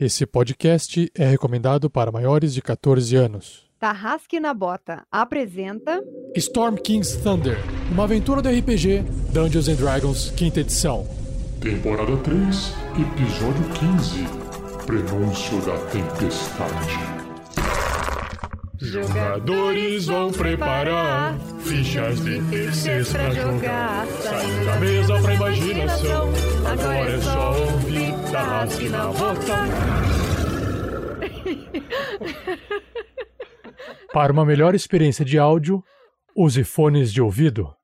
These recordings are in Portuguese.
Esse podcast é recomendado para maiores de 14 anos. Tarrasque na Bota apresenta Storm King's Thunder, uma aventura do RPG Dungeons and Dragons, quinta edição. Temporada 3, episódio 15 Prenúncio da Tempestade. Jogadores vão preparar fichas de terceiros pra jogar. Saindo da mesa pra imaginação. Agora é só ouvir Tarrasque na Bota. Para uma melhor experiência de áudio, use fones de ouvido.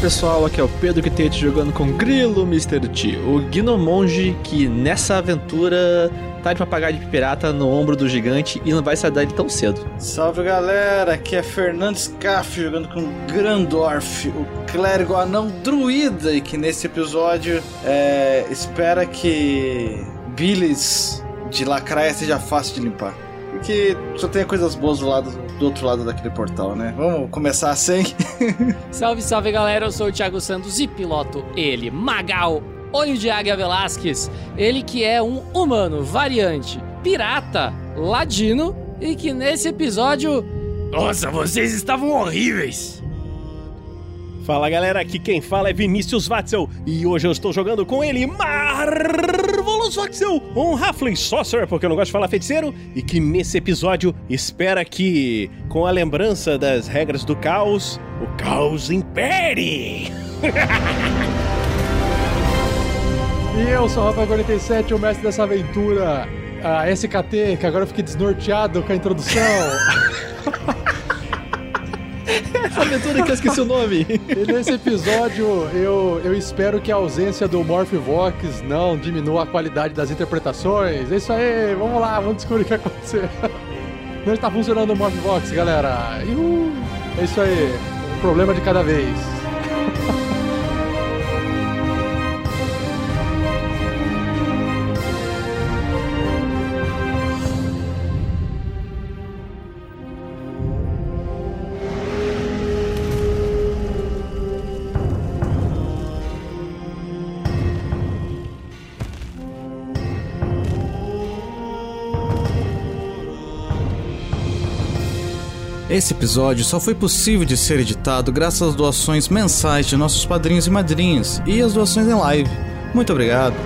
Pessoal, aqui é o Pedro Quitete jogando com Grilo Mr. T, o Gnomonge que nessa aventura tá de papagaio de pirata no ombro do gigante e não vai sair dele tão cedo. Salve galera, aqui é Fernandes Caff jogando com Grandorf, o clérigo anão druida, e que nesse episódio é, espera que Billis de Lacraia seja fácil de limpar. Porque só tem coisas boas do, lado, do outro lado daquele portal, né? Vamos começar assim? Salve, salve galera, eu sou o Thiago Santos e piloto ele, Magal, Olho de Águia Velasquez. Ele que é um humano, variante, pirata, ladino e que nesse episódio. Nossa, vocês estavam horríveis! Fala galera, aqui quem fala é Vinícius Watzel e hoje eu estou jogando com ele, Marvelous Watzel, um Halfling Sorcerer, porque eu não gosto de falar feiticeiro, e que nesse episódio espera que, com a lembrança das regras do caos, o caos impere! E eu sou o Rafael47, o mestre dessa aventura. A SKT, que agora eu fiquei desnorteado com a introdução. Essa aventura que eu esqueci o nome. E nesse episódio, eu, eu espero que a ausência do Morphivox não diminua a qualidade das interpretações. É isso aí, vamos lá, vamos descobrir o que aconteceu. Não está funcionando o Morphivox, galera. Uhul. É isso aí, um problema de cada vez. Esse episódio só foi possível de ser editado graças às doações mensais de nossos padrinhos e madrinhas e às doações em live. Muito obrigado.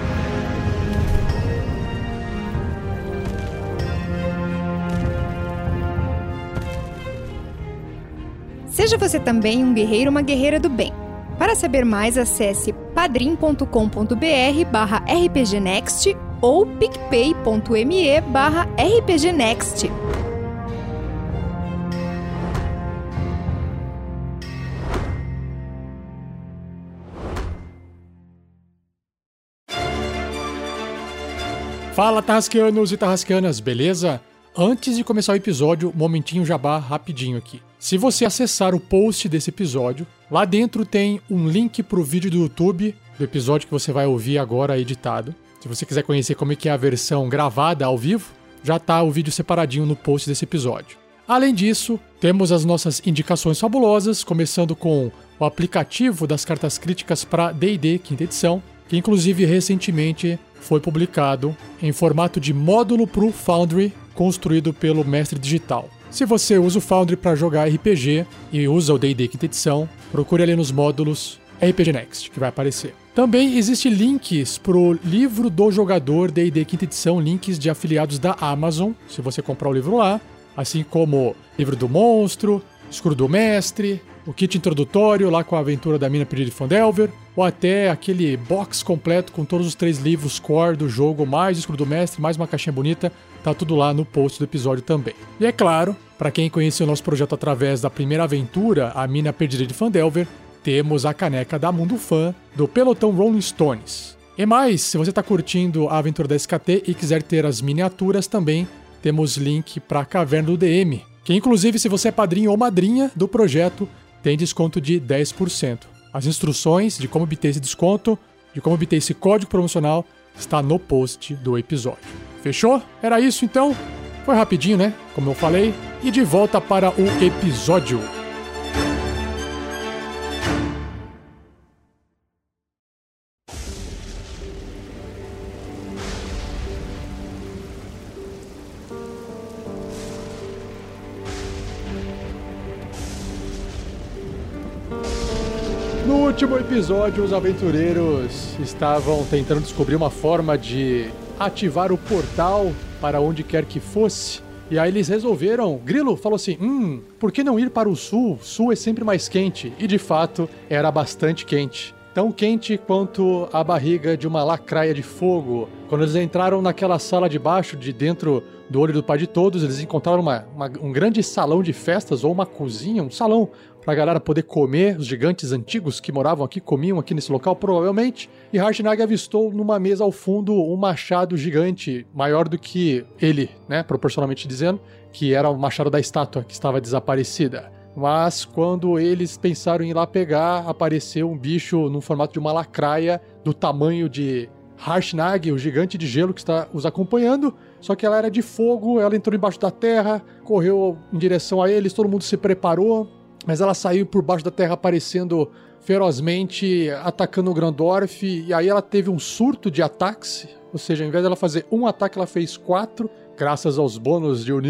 Seja você também um guerreiro ou uma guerreira do bem. Para saber mais, acesse padrim.com.br barra rpgnext ou picpay.me barra rpgnext. Fala, Tarrasqueanos e Tarrasqueanas, beleza? Antes de começar o episódio, momentinho jabá rapidinho aqui. Se você acessar o post desse episódio, lá dentro tem um link pro vídeo do YouTube do episódio que você vai ouvir agora editado. Se você quiser conhecer como é que é a versão gravada ao vivo, já tá o vídeo separadinho no post desse episódio. Além disso, temos as nossas indicações fabulosas, começando com o aplicativo das cartas críticas para D&D quinta edição, que inclusive recentemente foi publicado em formato de módulo para o Foundry, construído pelo Mestre Digital. Se você usa o Foundry para jogar RPG e usa o D&D quinta edição, procure ali nos módulos RPG Next, que vai aparecer. Também existem links para o livro do jogador D&D quinta edição, links de afiliados da Amazon, se você comprar o livro lá, assim como livro do monstro, escudo do mestre, o kit introdutório lá com a aventura da mina perdida de Fandelver, ou até aquele box completo com todos os três livros core do jogo, mais o escudo do mestre, mais uma caixinha bonita, tá tudo lá no post do episódio também. E é claro, para quem conheceu o nosso projeto através da primeira aventura, a mina perdida de Fandelver, temos a caneca da Mundo Fã do pelotão Rolling Stones. E mais, se você está curtindo a aventura da SKT e quiser ter as miniaturas também, temos link para a Caverna do DM, Que inclusive, se você é padrinho ou madrinha do projeto, tem desconto de 10%. As instruções de como obter esse desconto, de como obter esse código promocional, está no post do episódio. Fechou? Era isso então? Foi rapidinho, né? Como eu falei. E de volta para o episódio. Episódio, os aventureiros estavam tentando descobrir uma forma de ativar o portal para onde quer que fosse. E aí eles resolveram. Grilo falou assim: hum, por que não ir para o sul? Sul é sempre mais quente. E de fato, era bastante quente. Tão quente quanto a barriga de uma lacraia de fogo. Quando eles entraram naquela sala de baixo, de dentro do olho do pai de todos, eles encontraram uma, uma- um grande salão de festas ou uma cozinha, um salão pra galera poder comer. Os gigantes antigos que moravam aqui comiam aqui nesse local, provavelmente. E Harshnag avistou numa mesa ao fundo um machado gigante, maior do que ele, né? Proporcionalmente dizendo, que era o machado da estátua que estava desaparecida. Mas quando eles pensaram em ir lá pegar, apareceu um bicho no formato de uma lacraia do tamanho de Harshnag, o gigante de gelo que está os acompanhando. Só que ela era de fogo, ela entrou embaixo da terra, correu em direção a eles, todo mundo se preparou, mas ela saiu por baixo da terra aparecendo ferozmente, atacando o Grandorf, e aí ela teve um surto de ataques, ou seja, ao invés dela fazer um ataque, ela fez quatro, graças aos bônus de o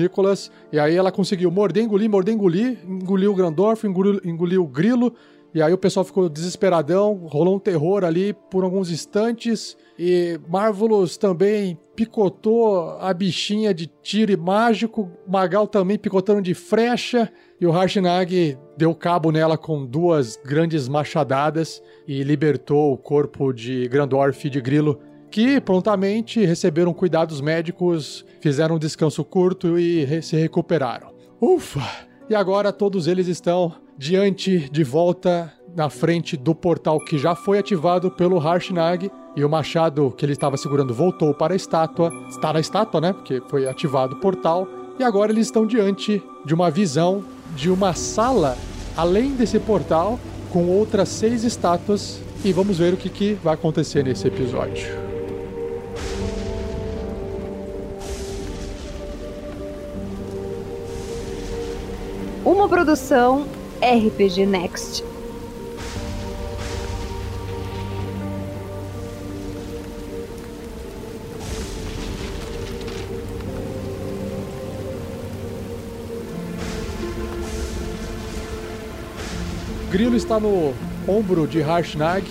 e aí ela conseguiu morder, engolir, morder, engolir, engoliu o Grandorf, engoliu, engoliu o Grilo, e aí o pessoal ficou desesperadão, rolou um terror ali por alguns instantes, e Marvelous também picotou a bichinha de tiro e mágico, Magal também picotando de frecha, e o Harshnag deu cabo nela com duas grandes machadadas e libertou o corpo de Grandorf e de Grilo, que prontamente receberam cuidados médicos, fizeram um descanso curto e se recuperaram. Ufa! E agora todos eles estão diante, de volta, na frente do portal que já foi ativado pelo Harshnag. E o machado que ele estava segurando voltou para a estátua. Está na estátua, né? Porque foi ativado o portal. E agora eles estão diante de uma visão de uma sala além desse portal, com outras seis estátuas. E vamos ver o que, que vai acontecer nesse episódio. Uma produção RPG Next. Grilo está no ombro de Harshnag.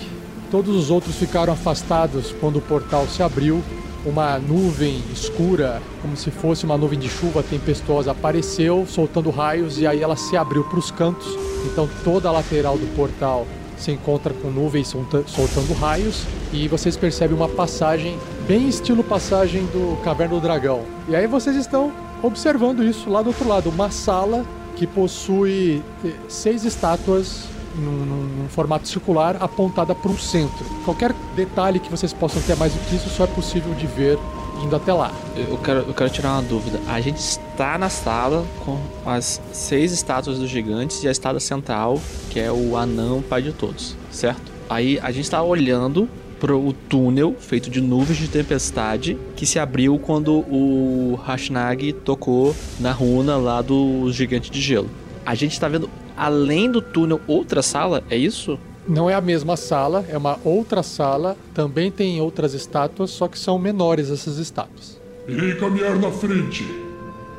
Todos os outros ficaram afastados quando o portal se abriu. Uma nuvem escura, como se fosse uma nuvem de chuva tempestuosa, apareceu, soltando raios, e aí ela se abriu para os cantos. Então toda a lateral do portal se encontra com nuvens solta- soltando raios, e vocês percebem uma passagem, bem estilo passagem do Caverna do Dragão. E aí vocês estão observando isso lá do outro lado, uma sala que possui eh, seis estátuas num, num- num formato circular apontada para um centro. Qualquer detalhe que vocês possam ter mais do que isso só é possível de ver indo até lá. Eu quero, eu quero tirar uma dúvida. A gente está na sala com as seis estátuas dos gigantes e a estátua central, que é o anão pai de todos, certo? Aí a gente está olhando pro o túnel feito de nuvens de tempestade que se abriu quando o Hashnag tocou na runa lá do gigante de gelo. A gente está vendo além do túnel outra sala, é isso? Não é a mesma sala, é uma outra sala. Também tem outras estátuas, só que são menores essas estátuas. Irei caminhar na frente.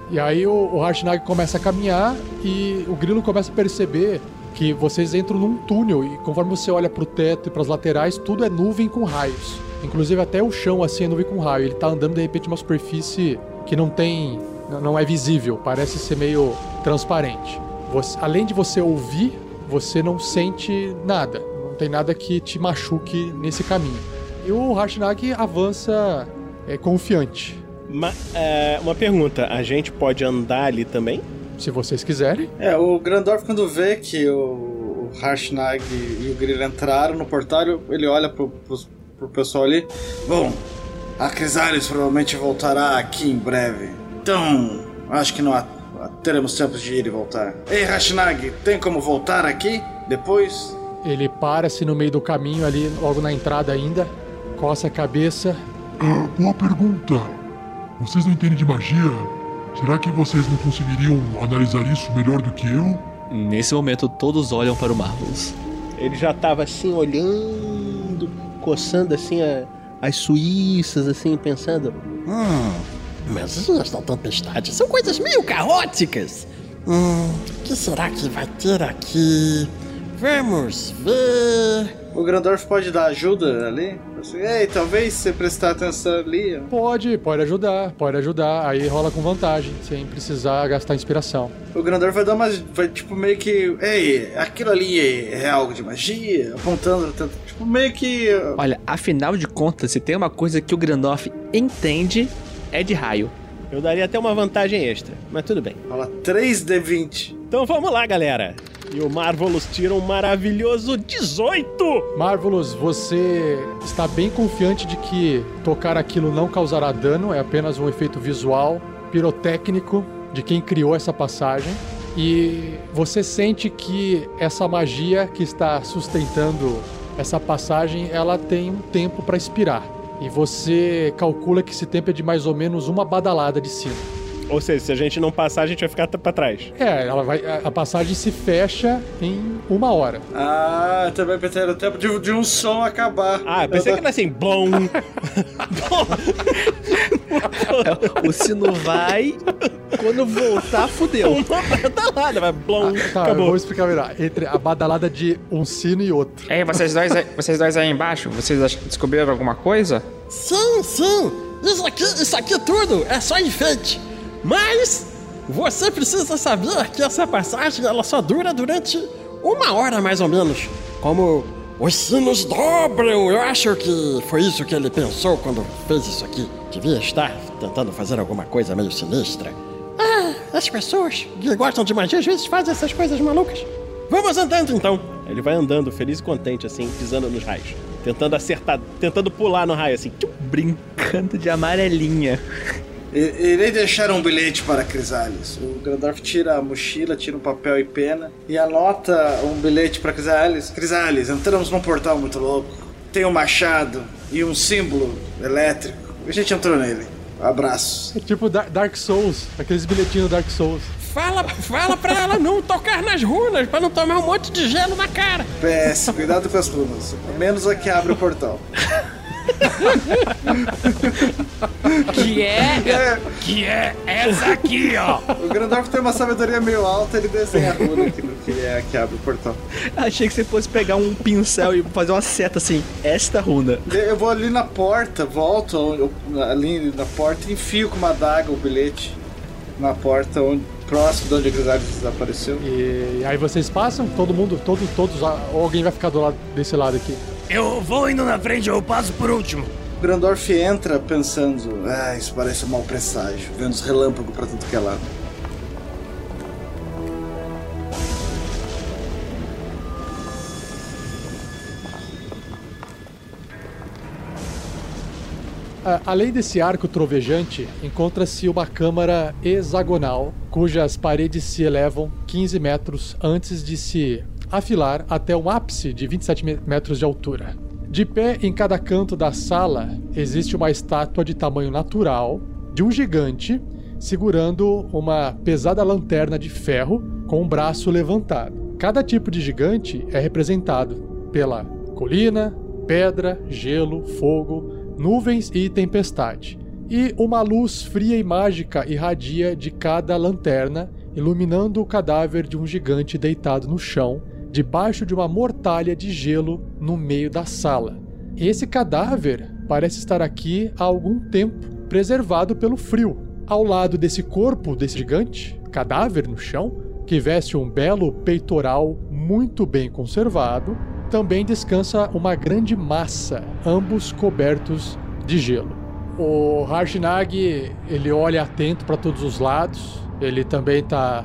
E aí o, o Harshnag começa a caminhar e o Grilo começa a perceber que vocês entram num túnel e conforme você olha pro teto e pras laterais, tudo é nuvem com raios. Inclusive até o chão assim é nuvem com raio. Ele tá andando de repente numa superfície que não tem, não- não é visível, parece ser meio transparente. Você- além de você ouvir, você não sente nada. Não tem nada que te machuque nesse caminho. E o Harshnag avança é, confiante. Ma- é, uma pergunta: a gente pode andar ali também? Se vocês quiserem. É, o Grandorf, quando vê que o, Harshnag e o Grilo entraram no portal, ele olha pro, pros- pro pessoal ali. Bom, a Crisales provavelmente voltará aqui em breve. Então, acho que não há, teremos tempo de ir e voltar. Ei, Rashnag, tem como voltar aqui depois? Ele para-se no meio do caminho ali, logo na entrada ainda, coça a cabeça. Ah, boa pergunta. Vocês não entendem de magia? Será que vocês não conseguiriam analisar isso melhor do que eu? Nesse momento, todos olham para o Marvelous. Ele já tava assim, olhando, coçando assim a- as suíças, assim, pensando. Hum, mas esta tempestade são coisas meio caóticas. Hum, o que será que vai ter aqui? Vamos ver. O Grandorf pode dar ajuda ali? Ei, talvez você prestar atenção ali. ó." Pode, pode ajudar, pode ajudar. Aí rola com vantagem, sem precisar gastar inspiração. O Grandorf vai dar umas. Vai tipo meio que. Ei, aquilo ali é, é algo de magia? Apontando. tanto- Tipo, meio que. Olha, afinal de contas, se tem uma coisa que o Grandoff entende, é de raio. Eu daria até uma vantagem extra, mas tudo bem. Fala 3D20. Então vamos lá, galera. E o Marvelous tira um maravilhoso 18! Marvelous, você está bem confiante de que tocar aquilo não causará dano, é apenas um efeito visual, pirotécnico de quem criou essa passagem. E você sente que essa magia que está sustentando essa passagem, ela tem um tempo para expirar. E você calcula que esse tempo é de mais ou menos uma badalada de sino. Ou seja, se a gente não passar, a gente vai ficar pra trás. É, ela vai, a- passagem se fecha em uma hora. Ah, também pensei no tempo de, de um som acabar. Ah, eu pensei que era assim, blom. O sino vai, quando voltar, fudeu. Uma badalada, vai blom. Tá, eu acabou. vou explicar melhor. Entre a badalada de um sino e outro. Ei, vocês dois, aí- vocês dois aí embaixo, vocês descobriram alguma coisa? Sim, sim. Isso aqui, isso aqui tudo é só enfeite. Mas você precisa saber que essa passagem ela só dura durante uma hora mais ou menos. Como os sinos dobram, eu acho que foi isso que ele pensou quando fez isso aqui. Devia estar tentando fazer alguma coisa meio sinistra. Ah, as pessoas que gostam de magia às vezes fazem essas coisas malucas. Vamos andando então. Ele vai andando feliz e contente, assim, pisando nos raios. Tentando acertar, tentando pular no raio, assim. Brincando de amarelinha. Irei deixar um bilhete para Crisales. O Grandorf tira a mochila, tira um papel e pena e anota um bilhete para Crisales. Crisales, entramos num portal muito louco. Tem um machado e um símbolo elétrico. A gente entrou nele. Abraços. É tipo Dar- Dark Souls, aqueles bilhetinhos Dark Souls. Fala, fala pra ela não tocar nas runas, pra não tomar um monte de gelo na cara. PS, cuidado com as runas. Menos a que abre o portal. Que é. Que é essa aqui, ó. O Grandorf tem uma sabedoria meio alta, ele desenha a runa aqui no que é a que abre o portal. Achei que você fosse pegar um pincel e fazer uma seta assim. Esta runa. Eu vou ali na porta, volto ali na porta e enfio com uma adaga o bilhete na porta, onde, próximo de onde a Crisales desapareceu. E aí vocês passam, todo mundo, todo, todos, ou alguém vai ficar do lado desse lado aqui. Eu vou indo na frente, eu passo por último. Grandorf entra pensando, ah, isso parece um mau presságio, vendo os relâmpagos pra tudo que é lado. Além desse arco trovejante, encontra-se uma câmara hexagonal, cujas paredes se elevam 15 metros antes de se afilar até um ápice de 27 me- metros de altura. De pé em cada canto da sala existe uma estátua de tamanho natural de um gigante segurando uma pesada lanterna de ferro com um braço levantado. Cada tipo de gigante é representado pela colina, pedra, gelo, fogo, nuvens e tempestade. E uma luz fria e mágica irradia de cada lanterna, iluminando o cadáver de um gigante deitado no chão, debaixo de uma mortalha de gelo no meio da sala. Esse cadáver parece estar aqui há algum tempo, preservado pelo frio. Ao lado desse corpo desse gigante, cadáver no chão, que veste um belo peitoral muito bem conservado, também descansa uma grande massa, ambos cobertos de gelo. O Harshnag, ele olha atento para todos os lados, ele também tá,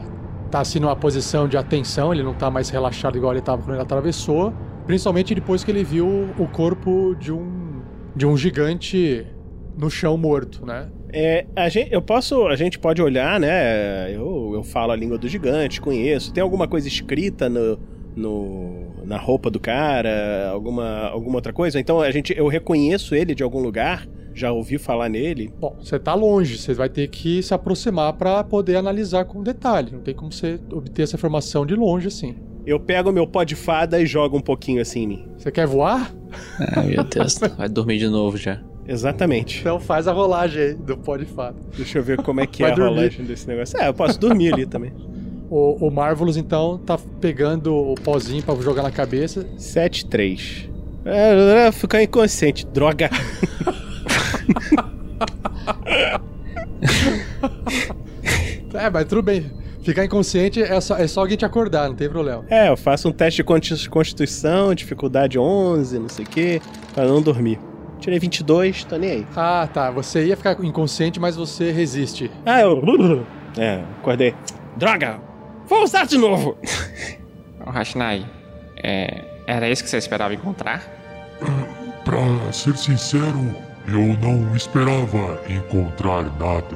tá assim numa posição de atenção, ele não tá mais relaxado igual ele estava quando ele atravessou, principalmente depois que ele viu o corpo de um, de um gigante no chão morto, né? É, a gente, eu posso, a gente pode olhar, né? Eu, eu falo a língua do gigante, conheço. Tem alguma coisa escrita no, no, na roupa do cara, alguma, alguma outra coisa? Então a gente, eu reconheço ele de algum lugar, já ouvi falar nele. Bom, você tá longe, você vai ter que se aproximar para poder analisar com detalhe. Não tem como você obter essa informação de longe assim. Eu pego meu pó de fada e jogo um pouquinho assim em mim. Você quer voar? Ai, meu Deus, vai dormir de novo já. Exatamente. Então faz a rolagem aí do pó de fada. Deixa eu ver como é que Vai é a dormir. rolagem desse negócio. É, eu posso dormir ali também. O, o Marvelous, então, tá pegando o pozinho pra jogar na cabeça. 7-3. É, é, ficar inconsciente, droga. É, mas tudo bem. Ficar inconsciente é só, é só alguém te acordar, não tem problema. É, eu faço um teste de consti- constituição, dificuldade 11, não sei o que, pra não dormir. Tirei 22, tô nem aí. Ah, tá. Você ia ficar inconsciente, mas você resiste. Ah, eu. É, acordei. Droga! Vou usar de novo! Ô, Rashnai, é, era isso que você esperava encontrar? Pra ser sincero, eu não esperava encontrar nada.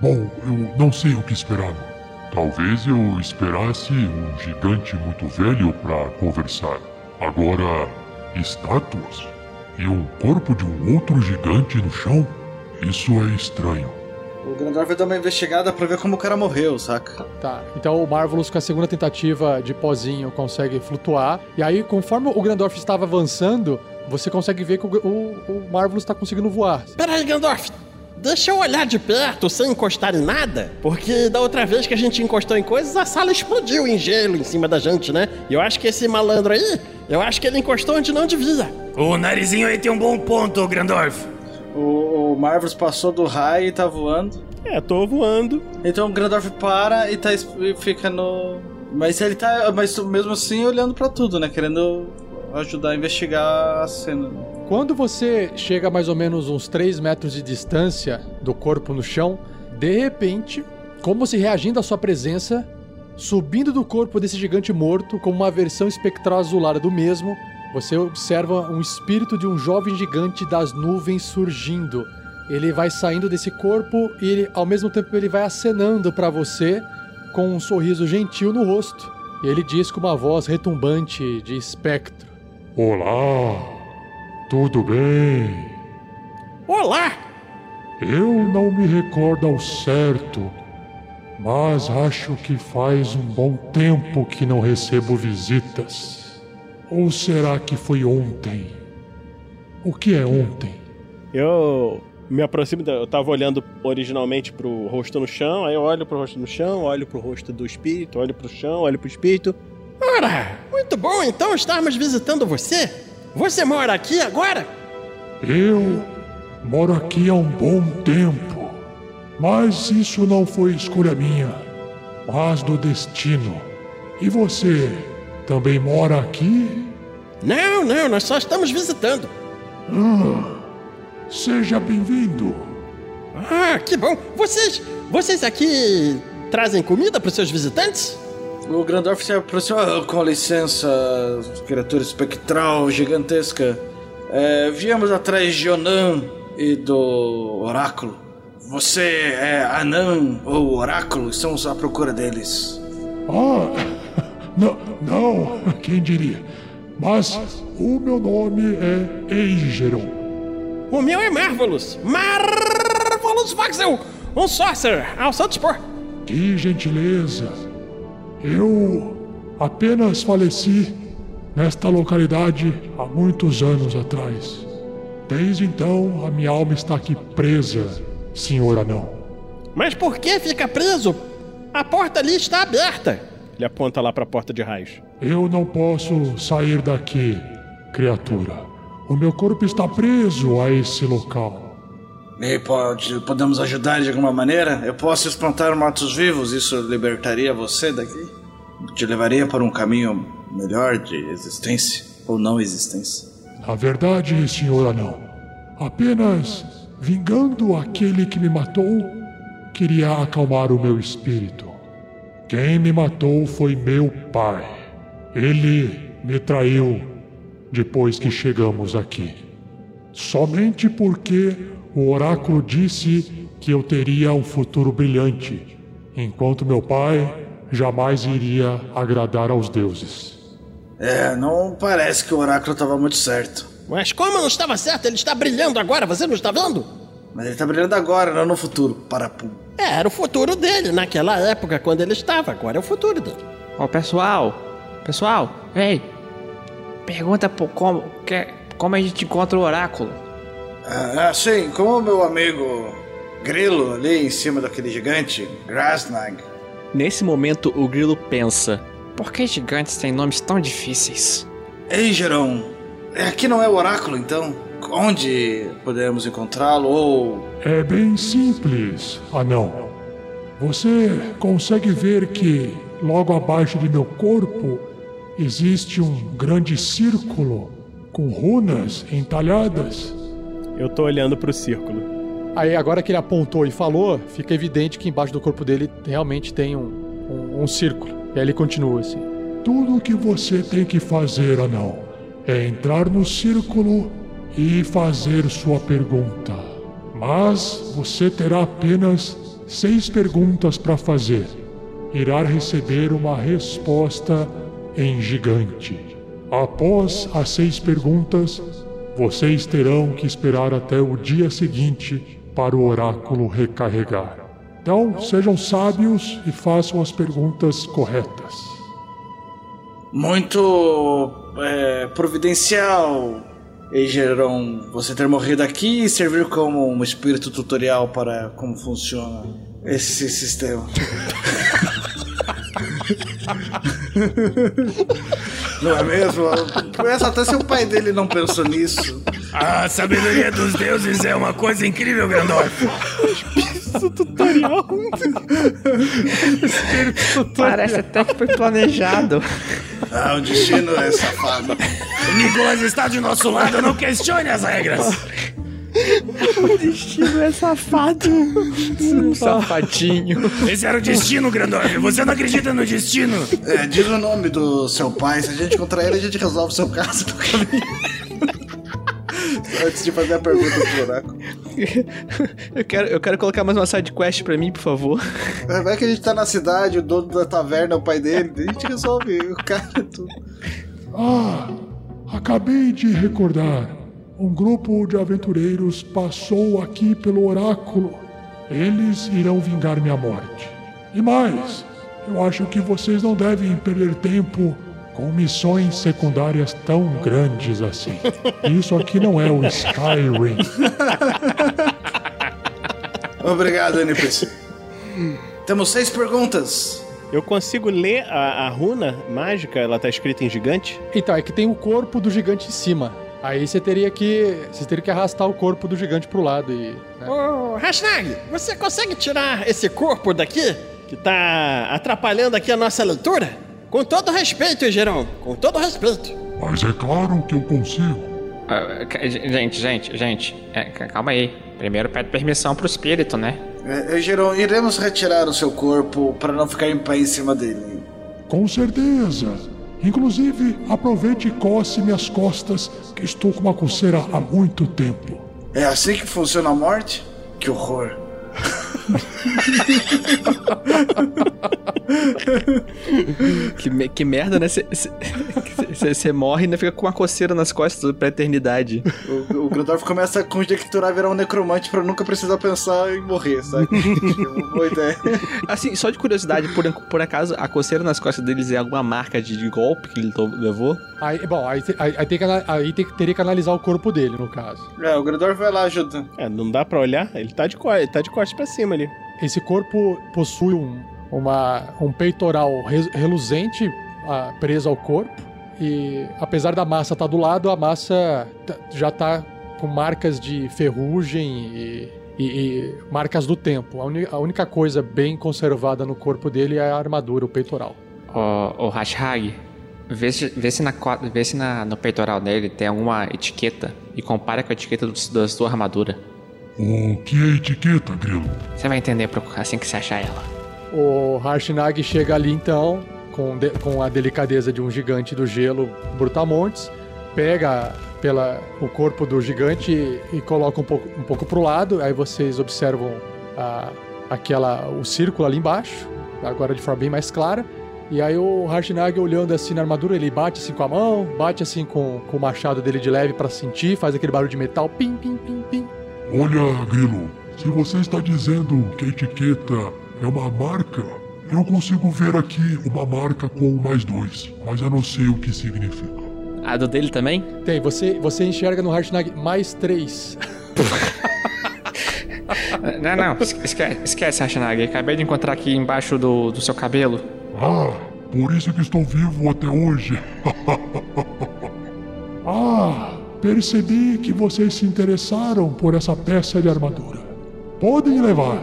Bom, eu não sei o que esperava. Talvez eu esperasse um gigante muito velho pra conversar. Agora, estátuas e um corpo de um outro gigante no chão? Isso é estranho. O Grandorf vai dar uma investigada pra ver como o cara morreu, saca? Tá. Então o Marvelous, com a segunda tentativa de pozinho, consegue flutuar. E aí, conforme o Grandorf estava avançando, você consegue ver que o, o, o Marvelous tá conseguindo voar. Peraí, Gandalf. Deixa eu olhar de perto sem encostar em nada. Porque da outra vez que a gente encostou em coisas, a sala explodiu em gelo em cima da gente, né? E eu acho que esse malandro aí, eu acho que ele encostou onde não devia. O narizinho aí tem um bom ponto, Grandorf. O, o Marvelous passou do raio e tá voando. É, tô voando. Então o Grandorf para e, tá, e fica no. Mas ele tá. Mas mesmo assim olhando pra tudo, né? Querendo ajudar a investigar a cena. né? Quando você chega a mais ou menos uns 3 metros de distância do corpo no chão, de repente, como se reagindo à sua presença, subindo do corpo desse gigante morto, como uma versão espectral azulada do mesmo, você observa um espírito de um jovem gigante das nuvens surgindo. Ele vai saindo desse corpo e ele, ao mesmo tempo ele vai acenando para você com um sorriso gentil no rosto. E ele diz com uma voz retumbante de espectro: Olá, tudo bem? Olá! Eu não me recordo ao certo, mas acho que faz um bom tempo que não recebo visitas. Ou será que foi ontem? O que é ontem? Eu me aproximo, eu tava olhando originalmente pro rosto no chão, aí eu olho pro rosto no chão, olho pro rosto do espírito, olho pro chão, olho pro espírito. Ora, muito bom então estarmos visitando você. Você mora aqui agora? Eu moro aqui há um bom tempo, mas isso não foi escolha minha, mas do destino. E você também mora aqui? Não, não, nós só estamos visitando. Ah, seja bem-vindo. Ah, que bom. Vocês, vocês aqui trazem comida para os seus visitantes? O Grandorf se aproxima. "Ah, Com licença, criatura espectral gigantesca. É, viemos atrás de Onan e do Oráculo. Você é Anan ou Oráculo? Estamos à procura deles. Ah, não, não, quem diria? Mas o meu nome é Eigeron. O meu é Marvelous. Marvelous Voxel. Um sorcerer, ao seu dispor. Que gentileza! Eu apenas faleci nesta localidade há muitos anos atrás. Desde então, a minha alma está aqui presa, senhor anão. Mas por que fica preso? A porta ali está aberta. Ele aponta lá pra porta de raios. Eu não posso sair daqui, criatura. O meu corpo está preso a esse local. E pode, podemos ajudar de alguma maneira? Eu posso espantar mortos-vivos? Isso libertaria você daqui? Te levaria para um caminho melhor de existência ou não existência? Na verdade, senhor anão, apenas vingando aquele que me matou, queria acalmar o meu espírito. Quem me matou foi meu pai. Ele me traiu depois que chegamos aqui. Somente porque o oráculo disse que eu teria um futuro brilhante, enquanto meu pai jamais iria agradar aos deuses. É, não parece que o oráculo estava muito certo. Mas como não estava certo? Ele está brilhando agora, você não está vendo? Mas ele tá brilhando agora, não no futuro. Para É, era o futuro dele naquela época, quando ele estava. Agora é o futuro dele. Ô pessoal, pessoal, ei, pergunta por como, que, como a gente encontra o oráculo. Ah, sim, como o meu amigo Grilo ali em cima daquele gigante, Grasnag. Nesse momento, o grilo pensa: Por que gigantes têm nomes tão difíceis? Ei, Gerão, aqui não é o oráculo então? Onde podemos encontrá-lo ou. É bem simples, anão. Você consegue ver que logo abaixo de meu corpo existe um grande círculo com runas entalhadas? Eu tô olhando pro círculo. Aí agora que ele apontou e falou, fica evidente que embaixo do corpo dele realmente tem um, um, um círculo. E aí ele continua assim. Tudo o que você tem que fazer, anão, é entrar no círculo e fazer sua pergunta. Mas você terá apenas seis perguntas para fazer. Irá receber uma resposta em gigante. Após as seis perguntas, vocês terão que esperar até o dia seguinte para o oráculo recarregar. Então, sejam sábios e façam as perguntas corretas. Muito é, providencial, Eigeron, você ter morrido aqui e servir como um espírito tutorial para como funciona esse sistema. Não é mesmo? Começa até se o pai dele não pensou nisso. A sabedoria dos deuses é uma coisa incrível, Grandorf. tutorial. Parece até que foi planejado. Ah, o destino é safado. O Nicolas está de nosso lado, não questione as regras. O destino é safado. Safadinho. Esse era o destino, Grandorf. Você não acredita no destino? É, diz o nome do seu pai. Se a gente encontrar ele, a gente resolve o seu caso no caminho. Antes de fazer a pergunta do oráculo. Eu quero, eu quero colocar mais uma side quest pra mim, por favor. Vai que a gente tá na cidade, o dono da taverna é o pai dele, a gente resolve o cara tudo. Ah, acabei de recordar. Um grupo de aventureiros passou aqui pelo oráculo. Eles irão vingar minha morte. E mais, eu acho que vocês não devem perder tempo com missões secundárias tão grandes assim. Isso aqui não é o Skyrim. Obrigado, NPC. Temos seis perguntas. Eu consigo ler a, a runa mágica? Ela tá escrita em gigante? Então, é que tem o corpo do gigante em cima. Aí você teria que. Você teria que arrastar o corpo do gigante pro lado e. né? Ô, Hashnag, você consegue tirar esse corpo daqui? Que tá atrapalhando aqui a nossa leitura? Com todo respeito, Gerão. Com todo respeito. Mas é claro que eu consigo. Ah, gente, gente, gente, é, ca- calma aí. Primeiro pede permissão pro espírito, né? É, Geron, iremos retirar o seu corpo para não ficar em pé em cima dele. Com certeza. Inclusive, aproveite e coce minhas costas, que estou com uma coceira há muito tempo. É assim que funciona a morte? Que horror. Que, me- que merda, né? Você morre e ainda fica com uma coceira nas costas pra eternidade. O, o Grandorf começa a conjecturar virar um necromante para nunca precisar pensar em morrer, sabe? Uma Boa ideia. Assim, só de curiosidade, por, por acaso a coceira nas costas deles é alguma marca de, de golpe que ele to- levou? Aí, bom, aí, aí, aí tem que, aí tem teria que analisar o corpo dele, no caso. É, o Grandorf vai lá ajudando. É, não dá pra olhar? Ele tá de, ele tá de costas pra cima Esse corpo possui um, uma, um peitoral re- reluzente ah, preso ao corpo. E apesar da massa estar do lado, a massa t- já tá com marcas de ferrugem e, e- e marcas do tempo. A, a única coisa bem conservada no corpo dele é a armadura, o peitoral. Ô, ô Hashag, vê se, vê se, na, vê se na- no peitoral dele tem alguma etiqueta e compara com a etiqueta do, da sua armadura. O que é etiqueta, Grilo? Você vai entender assim que você achar ela. O Harshnag chega ali então, com, de- com a delicadeza de um gigante do gelo, Brutamontes, pega pela, o corpo do gigante e, e coloca um pouco, um pouco pro lado. Aí vocês observam a, aquela, o círculo ali embaixo, agora de forma bem mais clara. E aí o Harshnag olhando assim na armadura, ele bate assim com a mão, bate assim com, com o machado dele de leve para sentir, faz aquele barulho de metal, pim, pim, pim, pim. Olha, Grilo, se você está dizendo que a etiqueta é uma marca, eu consigo ver aqui uma marca com mais dois, mas eu não sei o que significa. A do dele também? Tem, você, você enxerga no Harshnag mais três. Não, não, esquece, esquece. Acabei de encontrar aqui embaixo do, do seu cabelo. Ah, por isso que estou vivo até hoje. ah, percebi que vocês se interessaram por essa peça de armadura. Podem levar.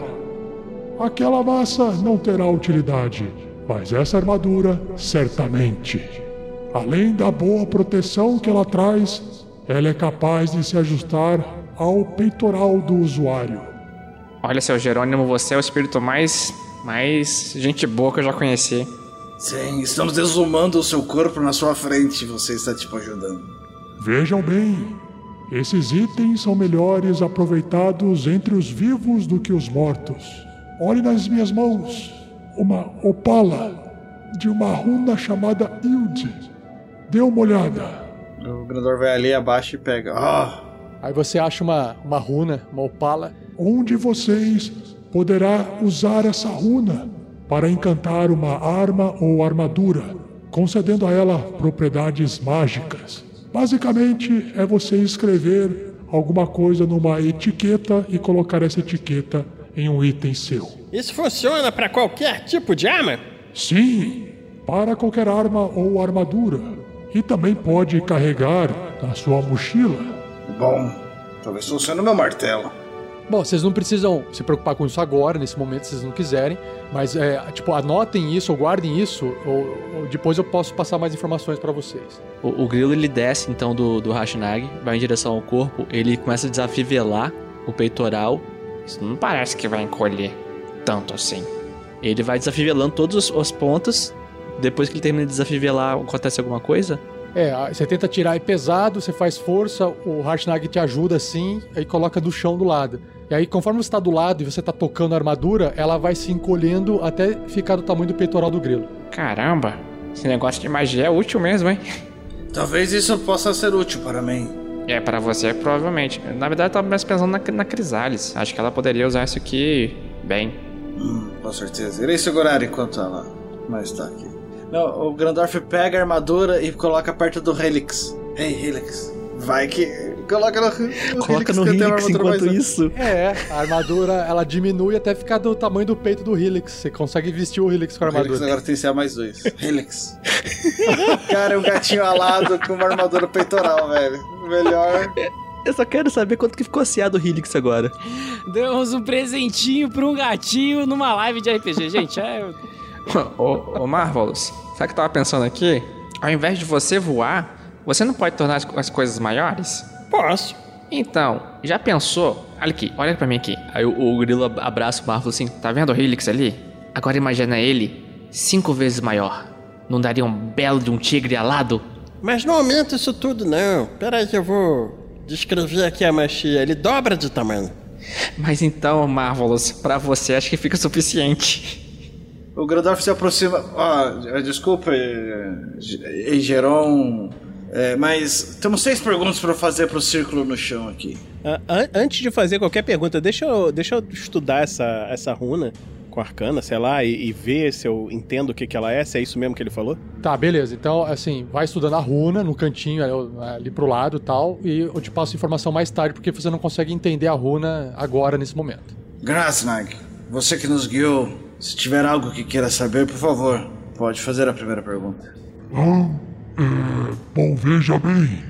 Aquela massa não terá utilidade, mas essa armadura certamente. Além da boa proteção que ela traz, ela é capaz de se ajustar ao peitoral do usuário. Olha, seu Jerônimo, você é o espírito mais. mais. gente boa que eu já conheci. Sim, estamos desumando o seu corpo na sua frente. Você está tipo ajudando. Vejam bem, esses itens são melhores aproveitados entre os vivos do que os mortos. Olhe nas minhas mãos, uma opala de uma runa chamada Ild. Dê uma olhada. O Grandor vai ali abaixo e pega. Ah! Aí você acha uma, uma runa, uma opala. Um de vocês poderá usar essa runa para encantar uma arma ou armadura, concedendo a ela propriedades mágicas. Basicamente, é você escrever alguma coisa numa etiqueta e colocar essa etiqueta em um item seu. Isso funciona para qualquer tipo de arma? Sim, para qualquer arma ou armadura. E também pode carregar na sua mochila. Bom, talvez funcione no meu martelo. Bom, vocês não precisam se preocupar com isso agora, nesse momento, se vocês não quiserem. Mas, é, tipo, anotem isso ou guardem isso, ou, ou depois eu posso passar mais informações para vocês. O, o grilo ele desce então do, do Hashinag, vai em direção ao corpo, ele começa a desafivelar o peitoral. Isso não parece que vai encolher tanto assim. Ele vai desafivelando todas as pontas. Depois que ele termina de desafivelar, acontece alguma coisa? É, você tenta tirar, é pesado, você faz força, o Harshnag te ajuda assim, aí coloca do chão do lado. E aí, conforme você tá do lado e você tá tocando a armadura, ela vai se encolhendo até ficar do tamanho do peitoral do grilo. Caramba, esse negócio de magia é útil mesmo, hein? Talvez isso possa ser útil para mim. É, para você, provavelmente. Na verdade, eu tava mais pensando na, na Crisales. Acho que ela poderia usar isso aqui bem. Hum, com certeza. Irei segurar enquanto ela mais tá aqui. Não, o Grandorf pega a armadura e coloca perto do Helix. Ei, Helix, vai que. Coloca no, no Coloca Helix no que eu tenho uma Helix armadura enquanto mais- isso. É, a armadura ela diminui até ficar do tamanho do peito do Helix. Você consegue vestir o Helix com a O Helix armadura. agora tem CA mais dois. Helix. Cara, é um gatinho alado com uma armadura peitoral, velho. Melhor. Eu só quero saber quanto que ficou aciado o Helix agora. Demos um presentinho pra um gatinho numa live de RPG. Gente, é. ô, ô Marvelous, sabe o que eu tava pensando aqui? Ao invés de você voar, você não pode tornar as, as coisas maiores? Posso. Então, já pensou? Olha aqui, olha pra mim aqui. Aí o, o grilo ab- abraça o Marvel assim. Tá vendo o Helix ali? Agora imagina ele cinco vezes maior. Não daria um belo de um tigre alado? Mas não aumenta isso tudo, não. Pera aí que eu vou descrever aqui a machia. Ele dobra de tamanho. Mas então, Marvelous, pra você acho que fica suficiente. O Grandorf se aproxima. Ó, desculpa, Ge- Geron. É, mas temos seis perguntas pra fazer pro círculo no chão aqui. Ah, an- antes de fazer qualquer pergunta, deixa eu, deixa eu estudar essa, essa runa com arcana, sei lá, e, e ver se eu entendo o que, que ela é, se é isso mesmo que ele falou. Tá, beleza. Então, assim, vai estudando a runa no cantinho ali, pro lado e tal, e eu te passo informação mais tarde, porque você não consegue entender a runa agora, nesse momento. Grasnag, você que nos guiou, se tiver algo que queira saber, por favor, pode fazer a primeira pergunta. Ah, é, bom, veja bem.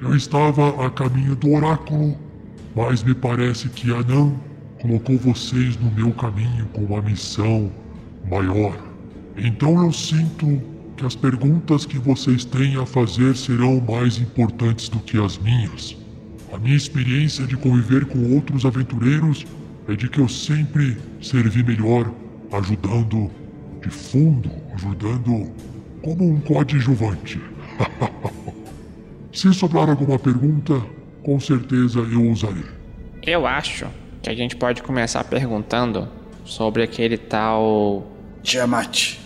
Eu estava a caminho do oráculo, mas me parece que Anã colocou vocês no meu caminho com uma missão maior. Então eu sinto que as perguntas que vocês têm a fazer serão mais importantes do que as minhas. A minha experiência de conviver com outros aventureiros é de que eu sempre servi melhor ajudando de fundo, ajudando como um coadjuvante. Se sobrar alguma pergunta, com certeza eu usarei. Eu acho que a gente pode começar perguntando sobre aquele tal. Tiamat.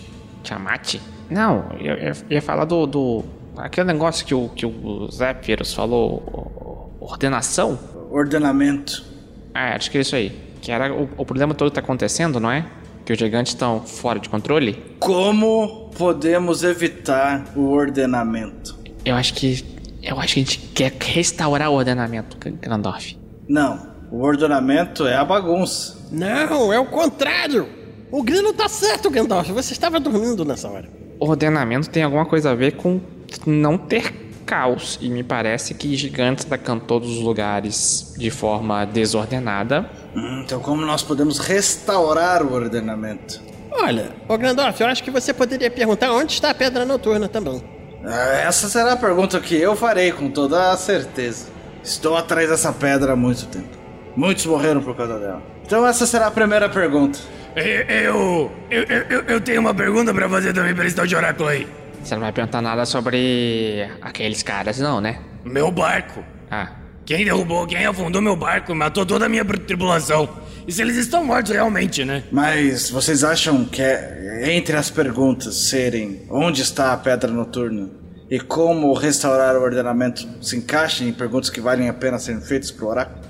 Tiamat? Não, eu, eu ia falar do, do. aquele negócio que o, que o Zephyros falou. Ordenação? Ordenamento. Ah, acho que é isso aí. Que era o, o problema todo que tá acontecendo, não é? Que os gigantes estão fora de controle? Como podemos evitar o ordenamento? Eu acho que. Eu acho que a gente quer restaurar o ordenamento, Grandorf. Não, o ordenamento é a bagunça. Não, é o contrário. O grilo tá certo, Gandalf. Você estava dormindo nessa hora. Ordenamento tem alguma coisa a ver com não ter caos. E me parece que gigantes atacando todos os lugares de forma desordenada. Hum, então, como nós podemos restaurar o ordenamento? Olha, ô Gandalf, eu acho que você poderia perguntar onde está a pedra noturna também. Ah, Essa será a pergunta que eu farei com toda a certeza. Estou atrás dessa pedra há muito tempo. Muitos morreram por causa dela. Então essa será a primeira pergunta. Eu, eu, eu, eu, eu tenho uma pergunta pra fazer também pra esse tal de oráculo aí. Você não vai perguntar nada sobre aqueles caras, não, né? Meu barco. Ah, Quem derrubou, quem afundou meu barco e matou toda a minha tripulação. E se eles estão mortos realmente, né? Mas vocês acham que é entre as perguntas serem onde está a pedra noturna e como restaurar o ordenamento se encaixem em perguntas que valem a pena serem feitas pro oráculo?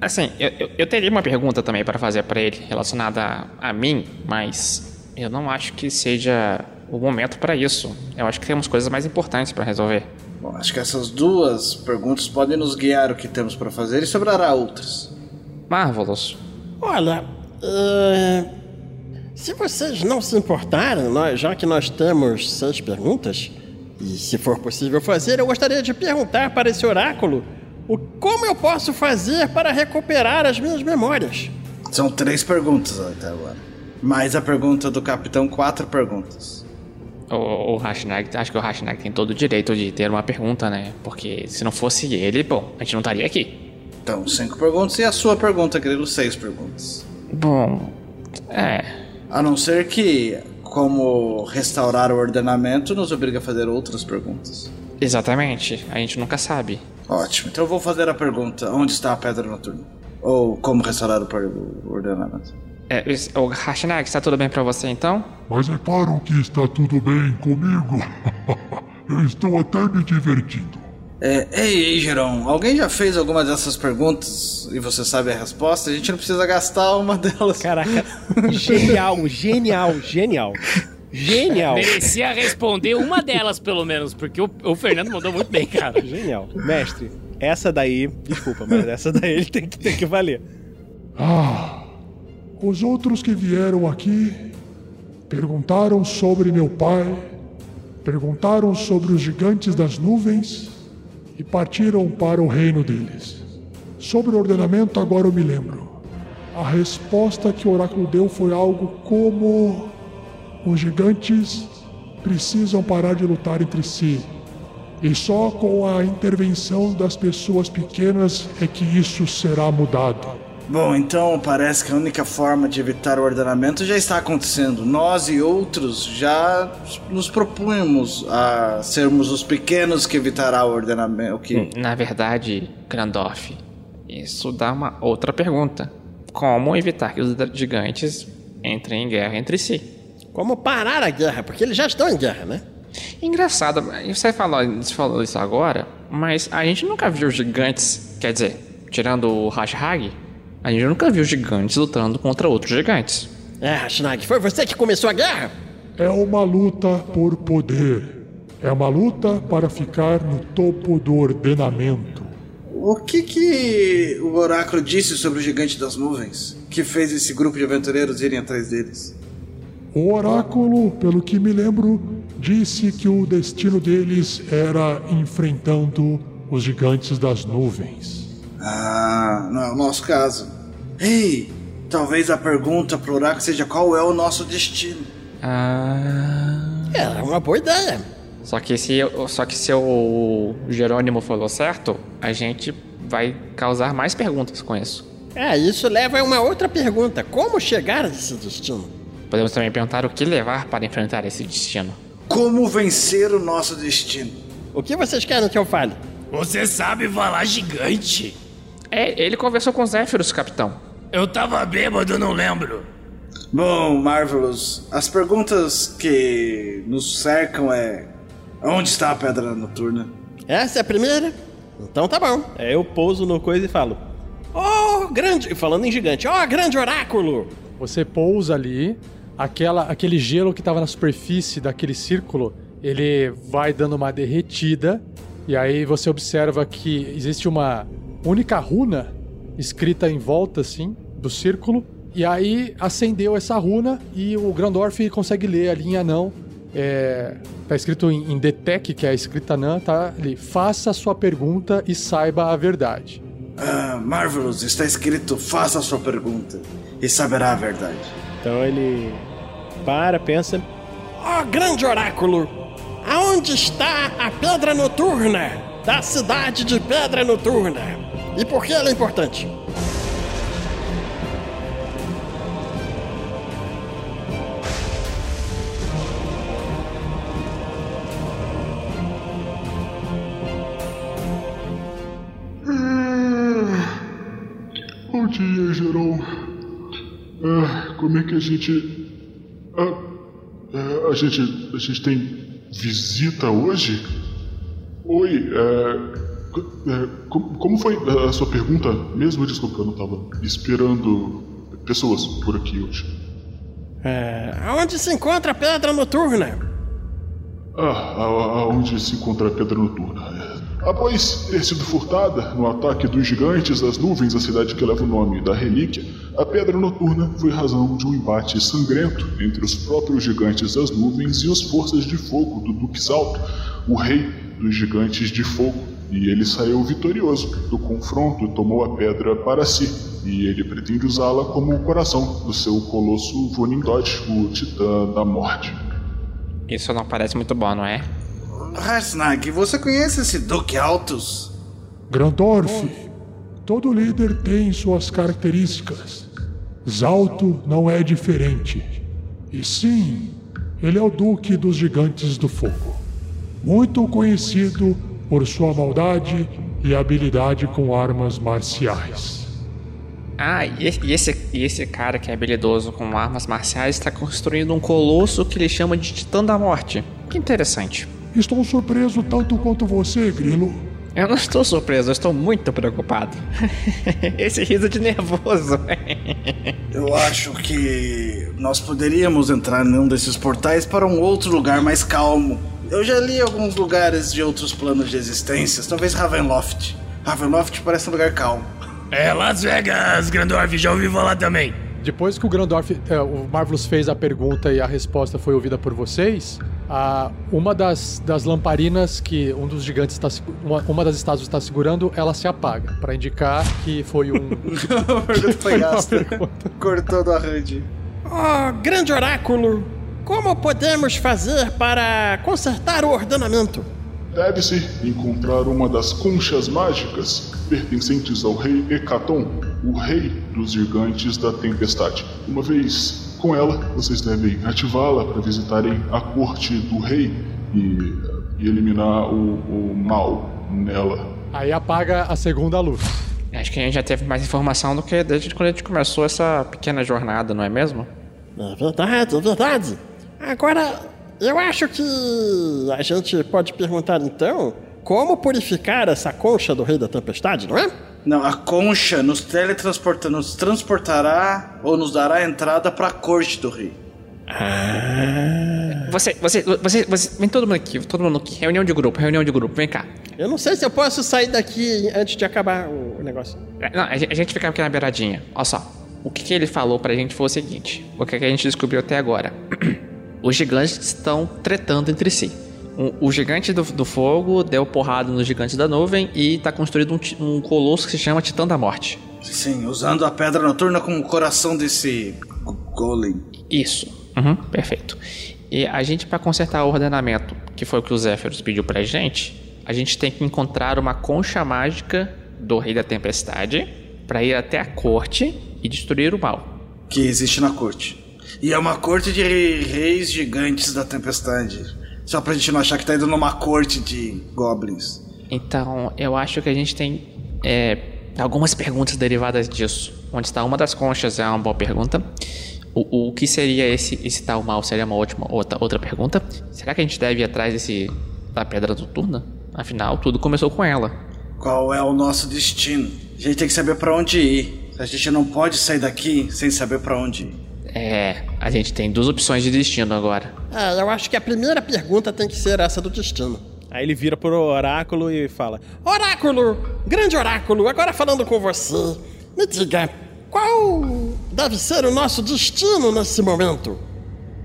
assim, eu, eu, eu teria uma pergunta também para fazer para ele relacionada a, a mim, mas eu não acho que seja o momento para isso. Eu acho que temos coisas mais importantes para resolver. Bom, acho que essas duas perguntas podem nos guiar o que temos para fazer e sobrará outras. Marvelous. Olha, eh, se vocês não se importarem, nós- já que nós temos seis perguntas, e se for possível fazer, eu gostaria de perguntar para esse oráculo o como eu posso fazer para recuperar as minhas memórias. São três perguntas até agora. Mais a pergunta do capitão, quatro perguntas. O, o acho que o Rashnag tem todo o direito de ter uma pergunta, né? Porque se não fosse ele, bom, a gente não estaria aqui. Então, cinco perguntas e a sua pergunta, Grilo, seis perguntas. Bom, é. A não ser que, como restaurar o ordenamento, nos obriga a fazer outras perguntas. Exatamente, a gente nunca sabe. Ótimo, então eu vou fazer a pergunta: onde está a pedra noturna? Ou como restaurar o ordenamento? É, o Rashnag, está tudo bem pra você então? Mas é claro que está tudo bem comigo. eu estou até me divertindo. É, ei, ei, Geron, alguém já fez alguma dessas perguntas e você sabe a resposta? A gente não precisa gastar uma delas. Caraca, genial, genial, genial. Genial. Merecia responder uma delas, pelo menos, porque o, o Fernando mandou muito bem, cara. Genial. Mestre, essa daí, desculpa, mas essa daí ele tem que, tem que valer. Ah, os outros que vieram aqui perguntaram sobre meu pai, perguntaram sobre os gigantes das nuvens e partiram para o reino deles. Sobre o ordenamento, agora eu me lembro. A resposta que o oráculo deu foi algo como: os gigantes precisam parar de lutar entre si. E só com a intervenção das pessoas pequenas é que isso será mudado. Bom, então parece que a única forma de evitar o ordenamento já está acontecendo. Nós e outros já nos propunhamos a sermos os pequenos que evitará o ordenamento. O que... Na verdade, Grandorf, isso dá uma outra pergunta. Como evitar que os gigantes entrem em guerra entre si? Como parar a guerra, porque eles já estão em guerra, né? Engraçado, você falou, você falou isso agora, mas a gente nunca viu gigantes, quer dizer, tirando o Rashhag, a gente nunca viu gigantes lutando contra outros gigantes. É, Rashnag, foi você que começou a guerra? É uma luta por poder. É uma luta para ficar no topo do ordenamento. O que que o oráculo disse sobre o gigante das nuvens? Que fez esse grupo de aventureiros irem atrás deles? O oráculo, pelo que me lembro, disse que o destino deles era enfrentando os gigantes das nuvens. Ah, não é o nosso caso. Ei, talvez a pergunta pro oráculo seja qual é o nosso destino. Ah. É, uma boa ideia. Só que se, eu- só que se o Jerônimo falou certo, a gente vai causar mais perguntas com isso. É, isso leva a uma outra pergunta: como chegar a esse destino? Podemos também perguntar o que levar para enfrentar esse destino. Como vencer o nosso destino? O que vocês querem que eu fale? Você sabe falar gigante? É, ele conversou com os Zéfiros, capitão. Eu tava bêbado, não lembro. Bom, Marvelous, as perguntas que nos cercam é: onde está a pedra noturna? Essa é a primeira? Então tá bom. É, eu pouso no coisa e falo. Oh, grande. Falando em gigante. Oh, grande oráculo! Você pousa ali, aquela, aquele gelo que estava na superfície daquele círculo, ele vai dando uma derretida, e aí você observa que existe uma única runa escrita em volta, assim, do círculo, e aí acendeu essa runa e o Grandorf consegue ler ali em anão. É, tá escrito em, em Detec, que é a escrita anã, tá ali. Faça a sua pergunta e saiba a verdade. Ah, Marvelous, está escrito: faça a sua pergunta e saberá a verdade. Então ele para, pensa. Oh, grande oráculo! Aonde está a Pedra Noturna da cidade de Pedra Noturna? E por que ela é importante? Bom dia, Jerome. Ah, como é que a gente. Ah, ah, a gente. A gente tem visita hoje? Oi, é, como, como foi a sua pergunta mesmo? Desculpa, eu não estava esperando pessoas por aqui hoje. É, aonde se encontra a Pedra Noturna? Ah, a- aonde se encontra a Pedra Noturna? É, Após ter sido furtada no ataque dos gigantes das nuvens à cidade que leva o nome da Relíquia, a Pedra Noturna foi razão de um embate sangrento entre os próprios gigantes das nuvens e as forças de fogo do Duque Salto, o rei dos gigantes de fogo. E ele saiu vitorioso do confronto e tomou a pedra para si. E ele pretende usá-la como o coração do seu colosso Vonindod, o Titã da Morte. Isso não parece muito bom, não é? Harsnag, você conhece esse Duque Altus? Grandorf, todo líder tem suas características. Zalto não é diferente. E sim, ele é o Duque dos Gigantes do Fogo. Muito conhecido por sua maldade e habilidade com armas marciais. Ah, e esse, e esse, cara que é habilidoso com armas marciais está construindo um colosso que ele chama de Titã da Morte. Que interessante. Estou surpreso tanto quanto você, Grilo. Eu não estou surpreso, eu estou muito preocupado. Esse riso de nervoso. Eu acho que nós poderíamos entrar num desses portais para um outro lugar mais calmo. Eu já li alguns lugares de outros planos de existências, talvez Ravenloft. Ravenloft parece um lugar calmo. É, Las Vegas, Grandorf, já ouvi falar também. Depois que o Grandorf, é, o Marvelous fez a pergunta e a resposta foi ouvida por vocês, a, uma das, das lamparinas que um dos gigantes está uma, uma das estátuas está segurando, ela se apaga para indicar que foi um A pergunta foi gasta. Cortou do arranjo. Oh, grande oráculo! Como podemos fazer para consertar o ordenamento? Deve-se encontrar uma das conchas mágicas pertencentes ao rei Hecaton, o rei dos gigantes da tempestade. Uma vez com ela, vocês devem ativá-la para visitarem a corte do rei e, e eliminar o, o mal nela. Aí apaga a segunda luz. Acho que a gente já teve mais informação do que desde quando a gente começou essa pequena jornada, não é mesmo? É verdade, é verdade. Agora, eu acho que a gente pode perguntar então como purificar essa concha do Rei da Tempestade, não é? Não, a concha nos teletransporta, nos transportará ou nos dará entrada para a corte do rei. Você, você, você, você, vem todo mundo aqui, todo mundo aqui. Reunião de grupo, reunião de grupo, vem cá. Eu não sei se eu posso sair daqui antes de acabar o negócio. Não, a gente a gente fica aqui na beiradinha. Olha só. O que, que ele falou pra gente foi o seguinte: o que, que a gente descobriu até agora? Os gigantes estão tretando entre si. O, o gigante do, do fogo deu porrada no gigante da nuvem e tá construído um, um colosso que se chama Titã da Morte. Sim, usando a pedra noturna como coração desse go- golem. Isso. Uhum, perfeito. E a gente, pra consertar o ordenamento, que foi o que o Zéferos pediu pra gente, a gente tem que encontrar uma concha mágica do Rei da Tempestade pra ir até a corte e destruir o mal. que existe na corte. E é uma corte de re- reis gigantes da tempestade. Só pra gente não achar que tá indo numa corte de goblins. Então, eu acho que a gente tem é, algumas perguntas derivadas disso. Onde está uma das conchas é uma boa pergunta. O, o que seria esse, esse tal mal? Seria uma ótima outra, outra pergunta. Será que a gente deve ir atrás desse da pedra noturna? Afinal, tudo começou com ela. Qual é o nosso destino? A gente tem que saber para onde ir. A gente não pode sair daqui sem saber para onde ir. É, a gente tem duas opções de destino agora. É, eu acho que a primeira pergunta tem que ser essa do destino. Aí ele vira pro oráculo e fala: Oráculo! Grande oráculo, agora falando com você. Me diga, qual deve ser o nosso destino nesse momento?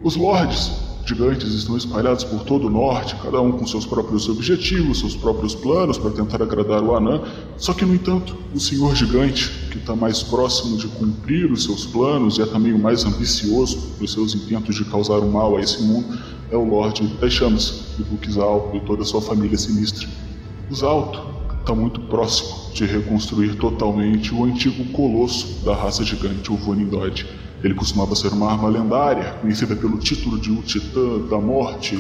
Os lords gigantes estão espalhados por todo o norte, cada um com seus próprios objetivos, seus próprios planos para tentar agradar o Anã. Só que, no entanto, o senhor gigante, que está mais próximo de cumprir os seus planos e é também o mais ambicioso nos seus intentos de causar o mal a esse mundo, é o Lorde das Chamas, de Buxal e toda a sua família sinistra. Os Alto está muito próximo de reconstruir totalmente o antigo colosso da raça gigante, o Vonindod. Ele costumava ser uma arma lendária, conhecida pelo título de o Titã da Morte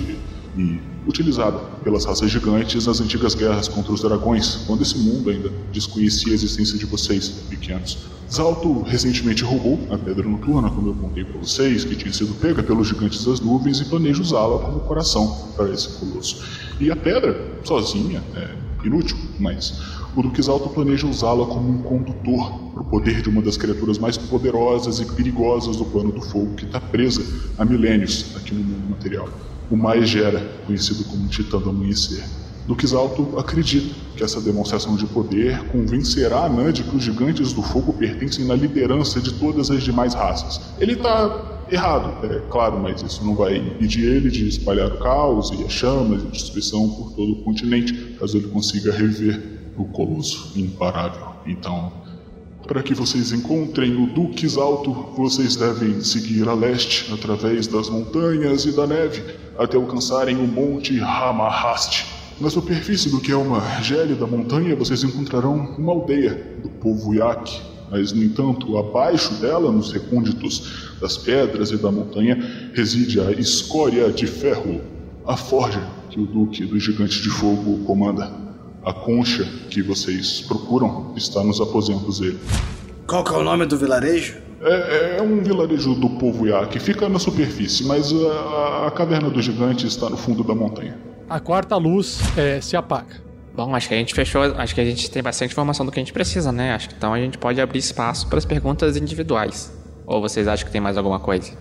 e utilizada pelas raças gigantes nas antigas guerras contra os dragões, quando esse mundo ainda desconhecia a existência de vocês, pequenos. Zalto recentemente roubou a Pedra Noturna, como eu contei para vocês, que tinha sido pega pelos gigantes das nuvens e planeja usá-la como coração para esse colosso. E a pedra, sozinha, é inútil, mas o Duque Zalto planeja usá-la como um condutor para o poder de uma das criaturas mais poderosas e perigosas do plano do fogo que está presa há milênios aqui no mundo material. O Mais Gera, conhecido como Titã do Amanhecer. Duque acredita que essa demonstração de poder convencerá Anã de que os gigantes do fogo pertencem na liderança de todas as demais raças. Ele está errado, é claro, mas isso não vai impedir ele de espalhar o caos e as chamas e destruição por todo o continente, caso ele consiga reviver o colosso imparável. Então, para que vocês encontrem o Duques Alto, vocês devem seguir a leste através das montanhas e da neve até alcançarem o Monte Hamahast. Na superfície do que é uma gélida montanha, vocês encontrarão uma aldeia do povo Yak. Mas, no entanto, abaixo dela, nos recônditos das pedras e da montanha, reside a escória de ferro, a forja que o Duque do Gigante de Fogo comanda. A concha que vocês procuram está nos aposentos dele. Qual que é o nome do vilarejo? É, é um vilarejo do povo Yak, fica na superfície, mas a, a caverna do gigante está no fundo da montanha. A quarta luz é, se apaga. Bom, acho que a gente fechou. Acho que a gente tem bastante informação do que a gente precisa, né? Acho que então a gente pode abrir espaço para as perguntas individuais. Ou vocês acham que tem mais alguma coisa?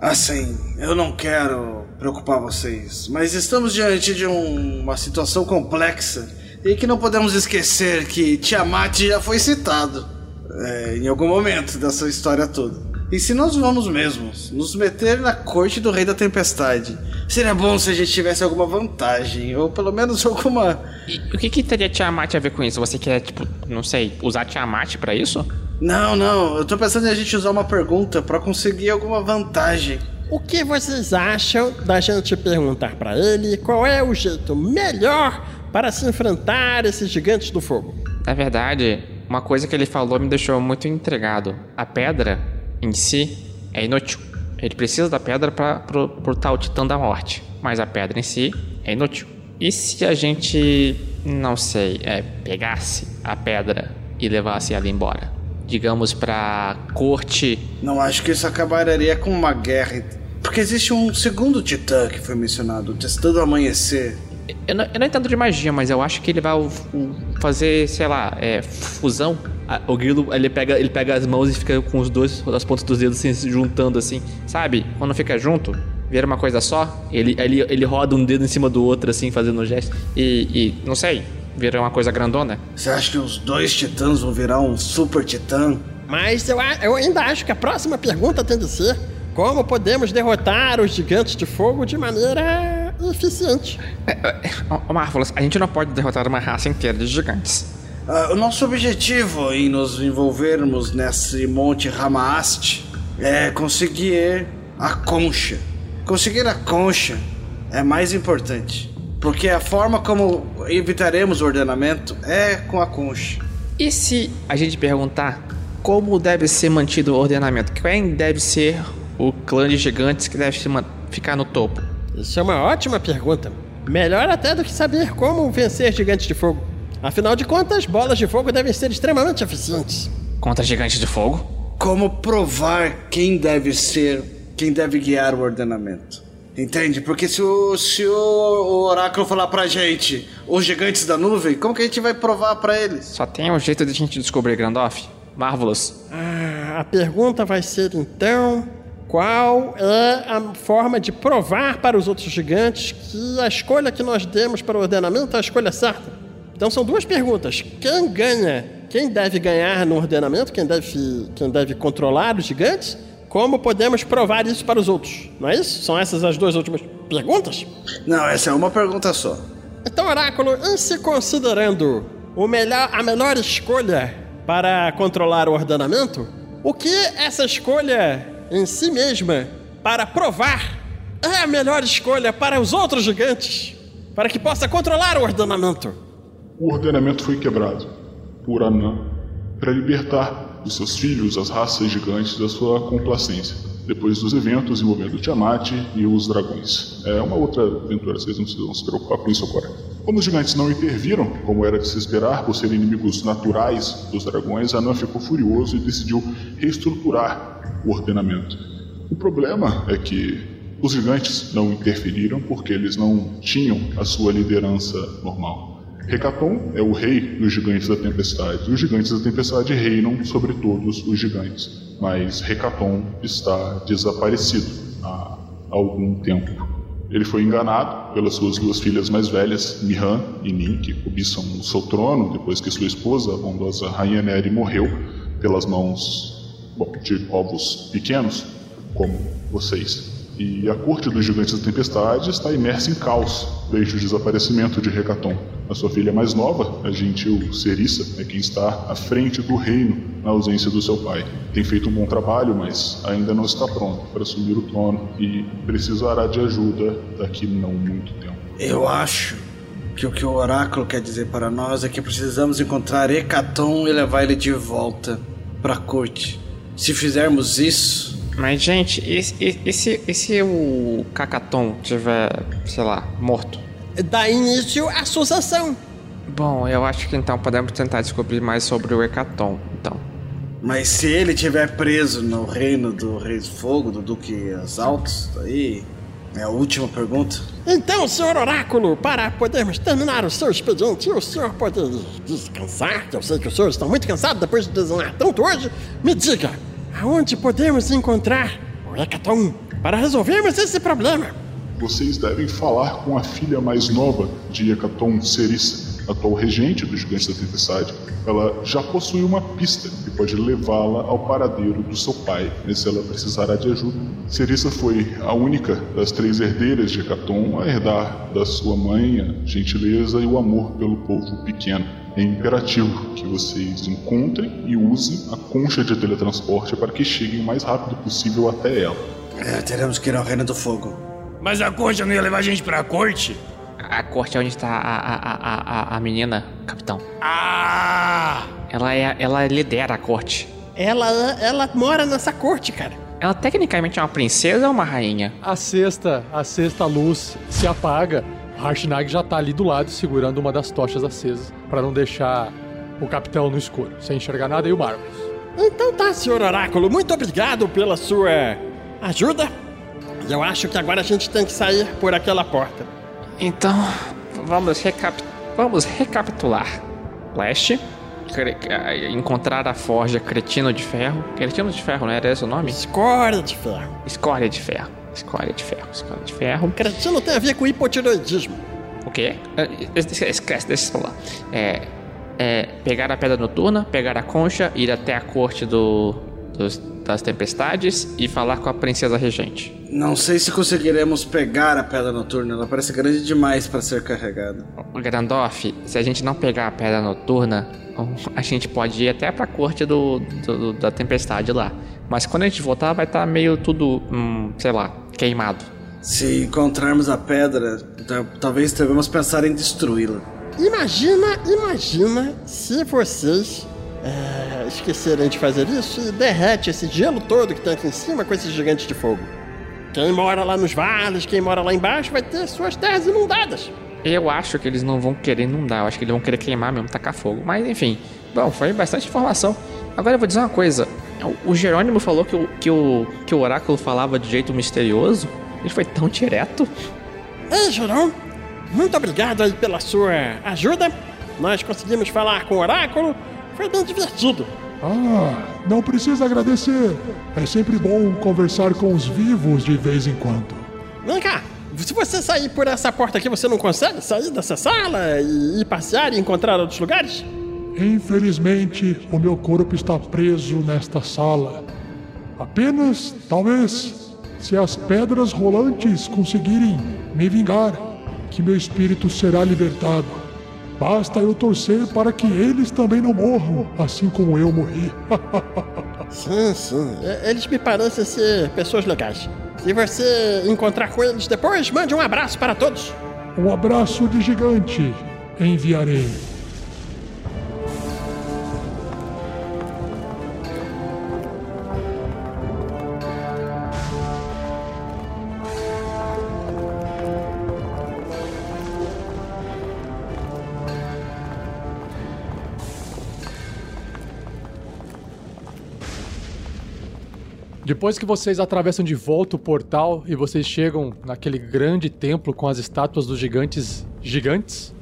Assim, eu não quero preocupar vocês, mas estamos diante de um- uma situação complexa e que não podemos esquecer que Tiamat já foi citado é, em algum momento dessa história toda. E se nós vamos mesmos nos meter na corte do Rei da Tempestade, seria bom se a gente tivesse alguma vantagem, ou pelo menos alguma. E o que, que teria Tiamat a ver com isso? Você quer, tipo, não sei, usar Tiamat pra isso? Não, não, eu tô pensando em a gente usar uma pergunta pra conseguir alguma vantagem. O que vocês acham da gente perguntar pra ele qual é o jeito melhor para se enfrentar esses gigantes do fogo? Na verdade, uma coisa que ele falou me deixou muito intrigado. A pedra em si é inútil. Ele precisa da pedra para portar o Titã da Morte, mas a pedra em si é inútil. E se a gente, não sei, é, pegasse a pedra e levasse ela embora? Digamos pra corte. Não acho que isso acabaria com uma guerra. Porque existe um segundo titã que foi mencionado, o Titã do Amanhecer. Eu não, eu não entendo de magia, mas eu acho que ele vai o- o- fazer, sei lá, é, fusão. A- O grilo, ele pega, ele pega as mãos e fica com os dois, as pontas dos dedos assim, se juntando assim. Sabe? Quando fica junto, vira uma coisa só. Ele, ele, ele roda um dedo em cima do outro, assim, fazendo um gesto. E, e não sei, vira uma coisa grandona. Você acha que os dois titãs vão virar um super titã? Mas eu, eu ainda acho que a próxima pergunta tem de ser como podemos derrotar os gigantes de fogo de maneira eficiente. Ô, Marvelous, a gente não pode derrotar uma raça inteira de gigantes. Ah, o nosso objetivo em nos envolvermos nesse Monte Ramaast é conseguir a concha. Conseguir a concha é mais importante. Porque a forma como evitaremos o ordenamento é com a concha. E se a gente perguntar como deve ser mantido o ordenamento? Quem deve ser o clã de gigantes que deve ficar no topo? Isso é uma ótima pergunta. Melhor até do que saber como vencer gigantes de fogo. Afinal de contas, bolas de fogo devem ser extremamente eficientes. Contra gigantes de fogo? Como provar quem deve ser, quem deve guiar o ordenamento? Entende? Porque se o, se o oráculo falar pra gente os gigantes da nuvem, como que a gente vai provar pra eles? Só tem um jeito de a gente descobrir, Grandoff. Marvelous. Ah, a pergunta vai ser então: qual é a forma de provar para os outros gigantes que a escolha que nós demos para o ordenamento é a escolha certa? Então são duas perguntas. Quem ganha? Quem deve ganhar no ordenamento? Quem deve, quem deve controlar os gigantes? Como podemos provar isso para os outros? Não é isso? São essas as duas últimas perguntas? Não, essa é uma pergunta só. Então, Oráculo, em se considerando o melhor, a melhor escolha para controlar o ordenamento, o que essa escolha em si mesma para provar é a melhor escolha para os outros gigantes, para que possa controlar o ordenamento? O ordenamento foi quebrado por Anã para libertar os seus filhos, as raças gigantes, da sua complacência, depois dos eventos envolvendo Tiamat e os dragões. É uma outra aventura, vocês não precisam se preocupar com isso agora. Como os gigantes não interviram, como era de se esperar, por serem inimigos naturais dos dragões, Anã ficou furioso e decidiu reestruturar o ordenamento. O problema é que os gigantes não interferiram porque eles não tinham a sua liderança normal. Hecaton é o rei dos gigantes da tempestade. Os gigantes da tempestade reinam sobre todos os gigantes. Mas Hecaton está desaparecido há algum tempo. Ele foi enganado pelas suas duas filhas mais velhas, Mihan e Nin, que cobiçam o seu trono depois que sua esposa, a bondosa Rainha Neri, morreu pelas mãos bom, de povos pequenos, como vocês. E a corte dos gigantes da tempestade está imersa em caos desde o desaparecimento de Hecaton. A sua filha mais nova, a gentil Cerissa, é quem está à frente do reino na ausência do seu pai. Tem feito um bom trabalho, mas ainda não está pronto para assumir o trono e precisará de ajuda daqui não muito tempo. Eu acho que o que o oráculo quer dizer para nós é que precisamos encontrar Hecaton e levar ele de volta para a corte. Se fizermos isso, Mas, gente, e, e, e se, e se o Cacaton tiver, sei lá, morto? Dá início à sucessão. Bom, eu acho que então podemos tentar descobrir mais sobre o Hecaton, então. mas se ele estiver preso no reino do Rei do Fogo, do Duque Exaltos, aí é a última pergunta. Então, senhor Oráculo, para podermos terminar o seu expediente e o senhor poder descansar, que eu sei que os senhores estão muito cansados depois de desenhar tanto hoje, me diga, aonde podemos encontrar o Hecaton para resolvermos esse problema? Vocês devem falar com a filha mais nova de Hecaton, Cerissa, atual regente dos Gigantes da Tempestade. Ela já possui uma pista que pode levá-la ao paradeiro do seu pai, se ela precisará de ajuda. Cerissa foi a única das três herdeiras de Hecaton a herdar da sua mãe a gentileza e o amor pelo povo pequeno. É imperativo que vocês encontrem e usem a concha de teletransporte para que cheguem o mais rápido possível até ela. É, teremos que ir ao Reino do Fogo. Mas a concha não ia levar a gente pra corte? A corte é onde está a, a, a, a, a menina, capitão. Ah! Ela, é, ela lidera a corte. Ela, ela mora nessa corte, cara. Ela tecnicamente é uma princesa ou uma rainha? A sexta, a sexta luz se apaga. Harshnag já tá ali do lado segurando uma das tochas acesas para não deixar o capitão no escuro, sem enxergar nada e o Marcos. Então tá, senhor Oráculo, muito obrigado pela sua ajuda. E eu acho que agora a gente tem que sair por aquela porta. Então, vamos, recap vamos recapitular. Leste, cre- eh, encontrar a forja Cretino de Ferro. Cretino de Ferro, não era esse o nome? Escória de ferro. Escória de Ferro. Escória de Ferro. Escória de Ferro. Cretino tem a ver com hipotiroidismo. O quê? Eh, Esquece, esquece, deixa eu falar. É, é, pegar a pedra noturna, pegar a concha, ir até a corte do, dos- das tempestades e falar com a princesa regente. Não sei se conseguiremos pegar a pedra noturna, ela parece grande demais para ser carregada. O Grandoff, se a gente não pegar a pedra noturna, a gente pode ir até pra corte do, do- da tempestade lá. Mas quando a gente voltar, vai estar meio tudo, hum, sei lá, queimado. Se encontrarmos a pedra, ta- talvez devemos pensar em destruí-la. Imagina, imagina se vocês é, esquecerem de fazer isso e derrete esse gelo todo que tem aqui em cima com esses gigantes de fogo. Quem mora lá nos vales, quem mora lá embaixo, vai ter suas terras inundadas. Eu acho que eles não vão querer inundar, eu acho que eles vão querer queimar mesmo, tacar fogo. Mas enfim, bom, foi bastante informação. Agora eu vou dizer uma coisa: o- Jerônimo falou que o, que o, que o oráculo falava de jeito misterioso. Ele foi tão direto. Ei, Jerão, muito obrigado aí pela sua ajuda. Nós conseguimos falar com o oráculo, foi bem divertido. Ah, não precisa agradecer. É sempre bom conversar com os vivos de vez em quando. Vem cá, se você sair por essa porta aqui, você não consegue sair dessa sala e ir passear e encontrar outros lugares? Infelizmente, o meu corpo está preso nesta sala. Apenas, talvez, se as pedras rolantes conseguirem me vingar, que meu espírito será libertado. Basta eu torcer para que eles também não morram, assim como eu morri. Sim, sim. E- Eles me parecem ser pessoas legais. Se você encontrar com eles depois, mande um abraço para todos. um abraço de gigante enviarei. Depois que vocês atravessam de volta o portal e vocês chegam naquele grande templo com as estátuas dos gigantes gigantes,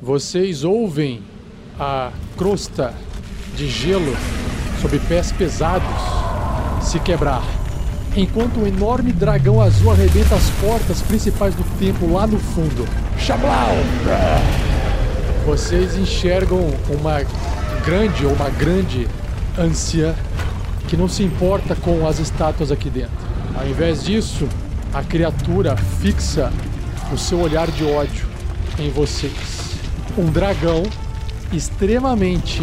vocês ouvem a crosta de gelo sob pés pesados se quebrar. Enquanto um enorme dragão azul arrebenta as portas principais do templo lá no fundo. Xablau! Vocês enxergam uma grande ou uma grande anciã que não se importa com as estátuas aqui dentro. Ao invés disso, a criatura fixa o seu olhar de ódio em vocês. Um dragão extremamente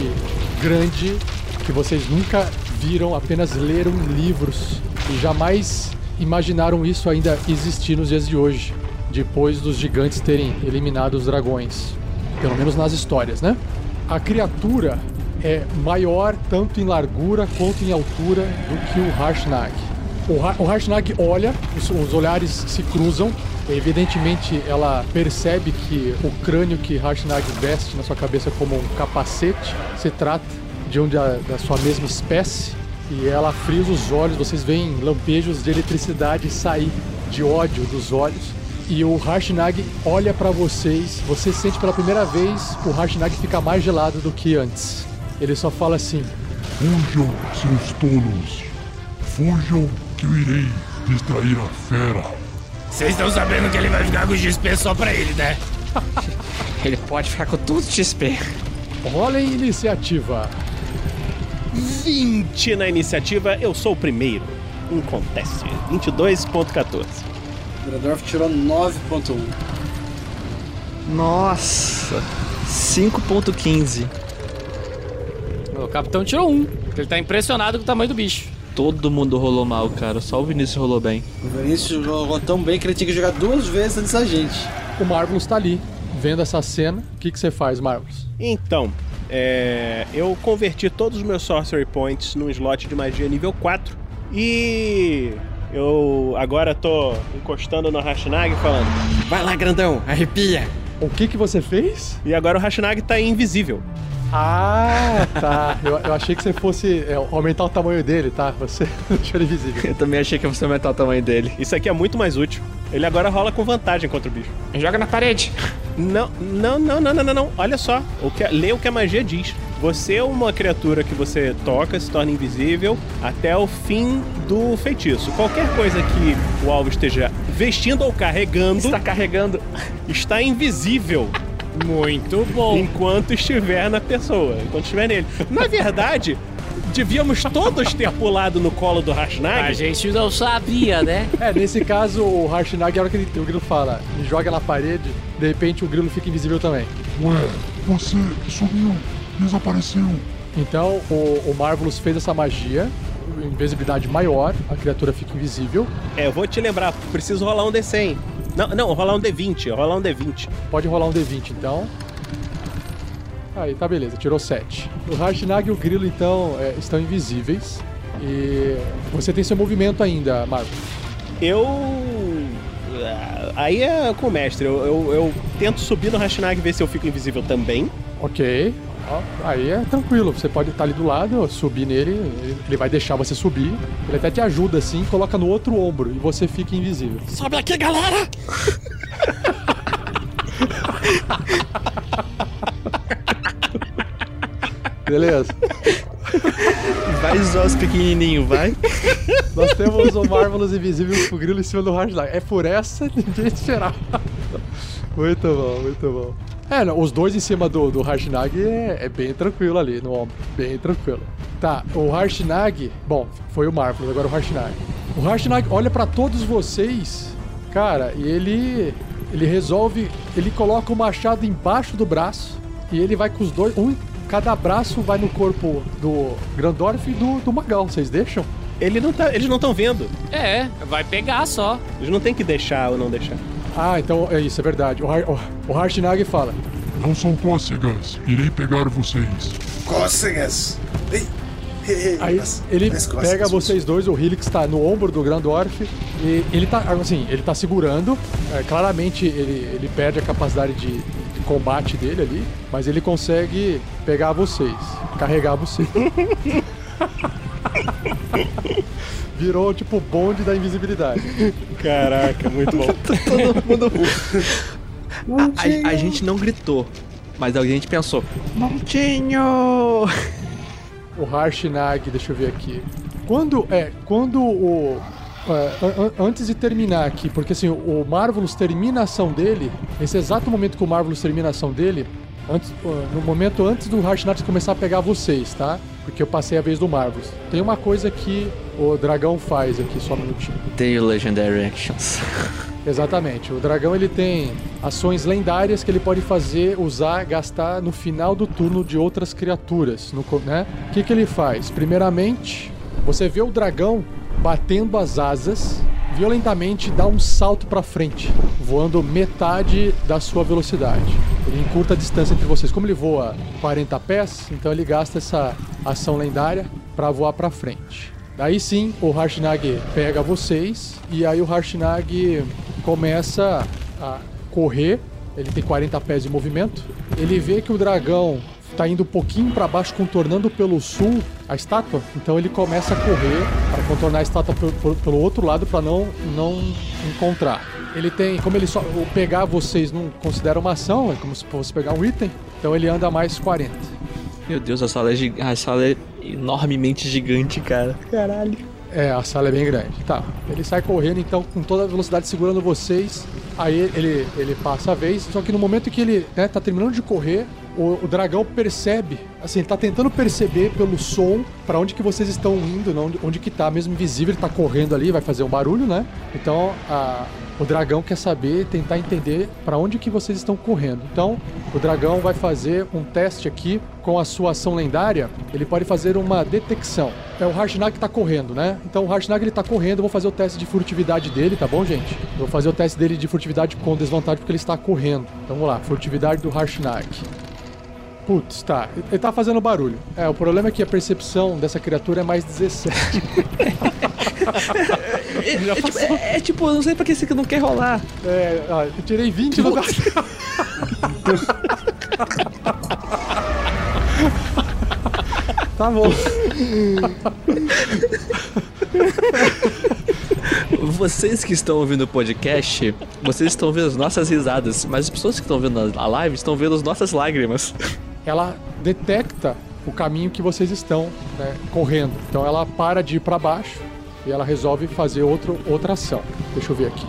grande que vocês nunca viram, apenas leram livros e jamais imaginaram isso ainda existir nos dias de hoje, depois dos gigantes terem eliminado os dragões. Pelo menos nas histórias, né? A criatura é maior tanto em largura quanto em altura do que o Harshnag. O, Ha- o Harshnag olha, os, os olhares se cruzam. Evidentemente, ela percebe que o crânio que Harshnag veste na sua cabeça como um capacete se trata de um da, da sua mesma espécie. E ela frisa os olhos, vocês veem lampejos de eletricidade sair de ódio dos olhos. E o Harshnag olha pra vocês, você sente pela primeira vez o Harshnag fica mais gelado do que antes. Ele só fala assim: Fujam, seus tolos. Fujam, que eu irei distrair a fera. Vocês estão sabendo que ele vai ficar com XP só pra ele, né? Ele pode ficar com tudo XP. Rolem iniciativa. 20 na iniciativa, eu sou o primeiro. Acontece. 22.14. O Gradorf tirou 9.1. Nossa, 5.15. O capitão tirou um. porque Ele tá impressionado com o tamanho do bicho. Todo mundo rolou mal, cara. Só o Vinícius rolou bem. O Vinícius jogou tão bem que ele tinha que jogar duas vezes antes da gente. O Marvelous tá ali, vendo essa cena. O que, que você faz, Marvelous? Então, é, eu converti todos os meus Sorcery Points num slot de magia nível 4 e eu agora tô encostando no Hashnag falando. Vai lá, grandão, arrepia. O que, que você fez? E agora o Hashnag tá invisível. Ah, tá. Eu, eu achei que você fosse é, aumentar o tamanho dele, tá? Você deixou ele visível. Eu também achei que ia aumentar o tamanho dele. Isso aqui é muito mais útil. Ele agora rola com vantagem contra o bicho. Joga na parede. Não, não, não, não, não, não, não. Olha só. O que, lê o que a magia diz. Você é uma criatura que você toca, se torna invisível até o fim do feitiço. Qualquer coisa que o alvo esteja vestindo ou carregando Está carregando. está invisível Muito bom. enquanto estiver na pessoa, enquanto estiver nele. Na verdade, devíamos todos ter pulado no colo do A Hashnag. gente não sabia, né? É, nesse caso, o Harshnag, a hora que ele, o grilo fala, me joga na parede, de repente o grilo fica invisível também. Ué, você sumiu, desapareceu. Então, o, o Marvelous fez essa magia, invisibilidade maior, a criatura fica invisível. É, eu vou te lembrar, preciso rolar um D100. Não, não, rolar um D20, rolar um D20. Pode rolar um D20, então. Aí, tá beleza, tirou 7. O Harshnag e o Grilo, então, é, estão invisíveis. E você tem seu movimento ainda, Marvel. Eu. Aí é com o mestre. Eu, eu, eu tento subir no Hashnag e ver se eu fico invisível também. Ok. Aí é tranquilo, você pode estar ali do lado, subir nele, ele- ele vai deixar você subir. Ele até te ajuda assim, coloca no outro ombro e você fica invisível. Sobe aqui, galera! Beleza? Vai zoar os pequenininhos, vai. Nós temos o Marvelous Invisível com o grilo em cima do Hardline. É por essa ninguém esperava. Muito bom, muito bom. É, não, os dois em cima do, do Harshnag é, é bem tranquilo ali no ombro. Bem tranquilo. Tá, o Harshnag. Bom, foi o Marvelous, agora o Harshnag. O Harshnag olha pra todos vocês, cara, e ele. Ele resolve. Ele coloca o machado embaixo do braço e ele vai com os dois. Um, cada braço vai no corpo do Grandorf e do, do Magal. Vocês deixam? Ele não tá, eles não estão vendo. É, vai pegar só. Eles não tem que deixar ou não deixar. Ah, então é isso, é verdade. O, Har, o, o Harshnag fala: Não são cócegas, irei pegar vocês. Cócegas! Ei, ei, ei, Aí nas- ele cócegas. pega vocês dois, o Helix tá no ombro do Grandorf e ele tá, assim, ele tá segurando. é, claramente ele, ele perde a capacidade de, de combate dele ali, mas ele consegue pegar vocês, carregar vocês. Virou tipo o bonde da invisibilidade. Caraca, muito bom. Todo mundo. A, a- a gente não gritou, mas a gente pensou: Montinho! O Harshnag, deixa eu ver aqui. Quando é, quando o é, an- an- antes de terminar aqui, porque assim, o Marvelous termina a ação dele, nesse exato momento que o Marvelous termina a ação dele, antes, uh, no momento antes do Harshnag começar a pegar vocês, tá? Porque eu passei a vez do Marvelous. Tem uma coisa que o dragão faz aqui, só um minutinho. Tem o Legendary Actions. Exatamente. O dragão ele tem ações lendárias que ele pode fazer, usar, gastar no final do turno de outras criaturas. No, né? O que, que ele faz? Primeiramente, você vê o dragão batendo as asas, violentamente dá um salto para frente, voando metade da sua velocidade. Ele encurta a distância entre vocês. Como ele voa 40 pés, então ele gasta essa ação lendária para voar para frente. Daí sim, o Harshnag pega vocês e aí o Harshnag começa a correr. Ele tem 40 pés de movimento. Ele vê que o dragão tá indo um pouquinho para baixo, contornando pelo sul a estátua. Então ele começa a correr para contornar a estátua pelo, pelo- pelo outro lado para não não encontrar. Ele tem, como ele só o pegar vocês não considera uma ação, é como se fosse pegar um item. Então ele anda mais 40. Meu Deus, a sala é, gi- a sala é enormemente gigante, cara. Caralho. É, a sala é bem grande. Tá. Ele sai correndo, então, com toda a velocidade segurando vocês. Aí ele, ele passa a vez. Só que no momento que ele né, tá terminando de correr, o, o dragão percebe. Assim, ele tá tentando perceber pelo som pra onde que vocês estão indo, não, onde, onde que tá, mesmo invisível, ele tá correndo ali, vai fazer um barulho, né? Então, a, o dragão quer saber, tentar entender pra onde que vocês estão correndo. Então, o dragão vai fazer um teste aqui com a sua ação lendária. Ele pode fazer uma detecção. É o Harshnag que tá correndo, né? Então o Harshnag ele tá correndo, eu vou fazer o teste de furtividade dele, tá bom, gente? Eu vou fazer o teste dele de furtividade com desvantagem porque ele está correndo. Então vamos lá, furtividade do Harshnag. Putz, tá. Ele tá fazendo barulho. É, o problema é que a percepção dessa criatura é mais 17. É, é tipo, é- é tipo, eu não sei pra que esse aqui não quer rolar. É, ó, eu tirei 20 no dado. Tá bom. Vocês que estão ouvindo o podcast, vocês estão vendo as nossas risadas, mas as pessoas que estão vendo a live estão vendo as nossas lágrimas. Ela detecta o caminho que vocês estão né, correndo. Então ela para de ir para baixo e ela resolve fazer outro, outra ação. Deixa eu ver aqui.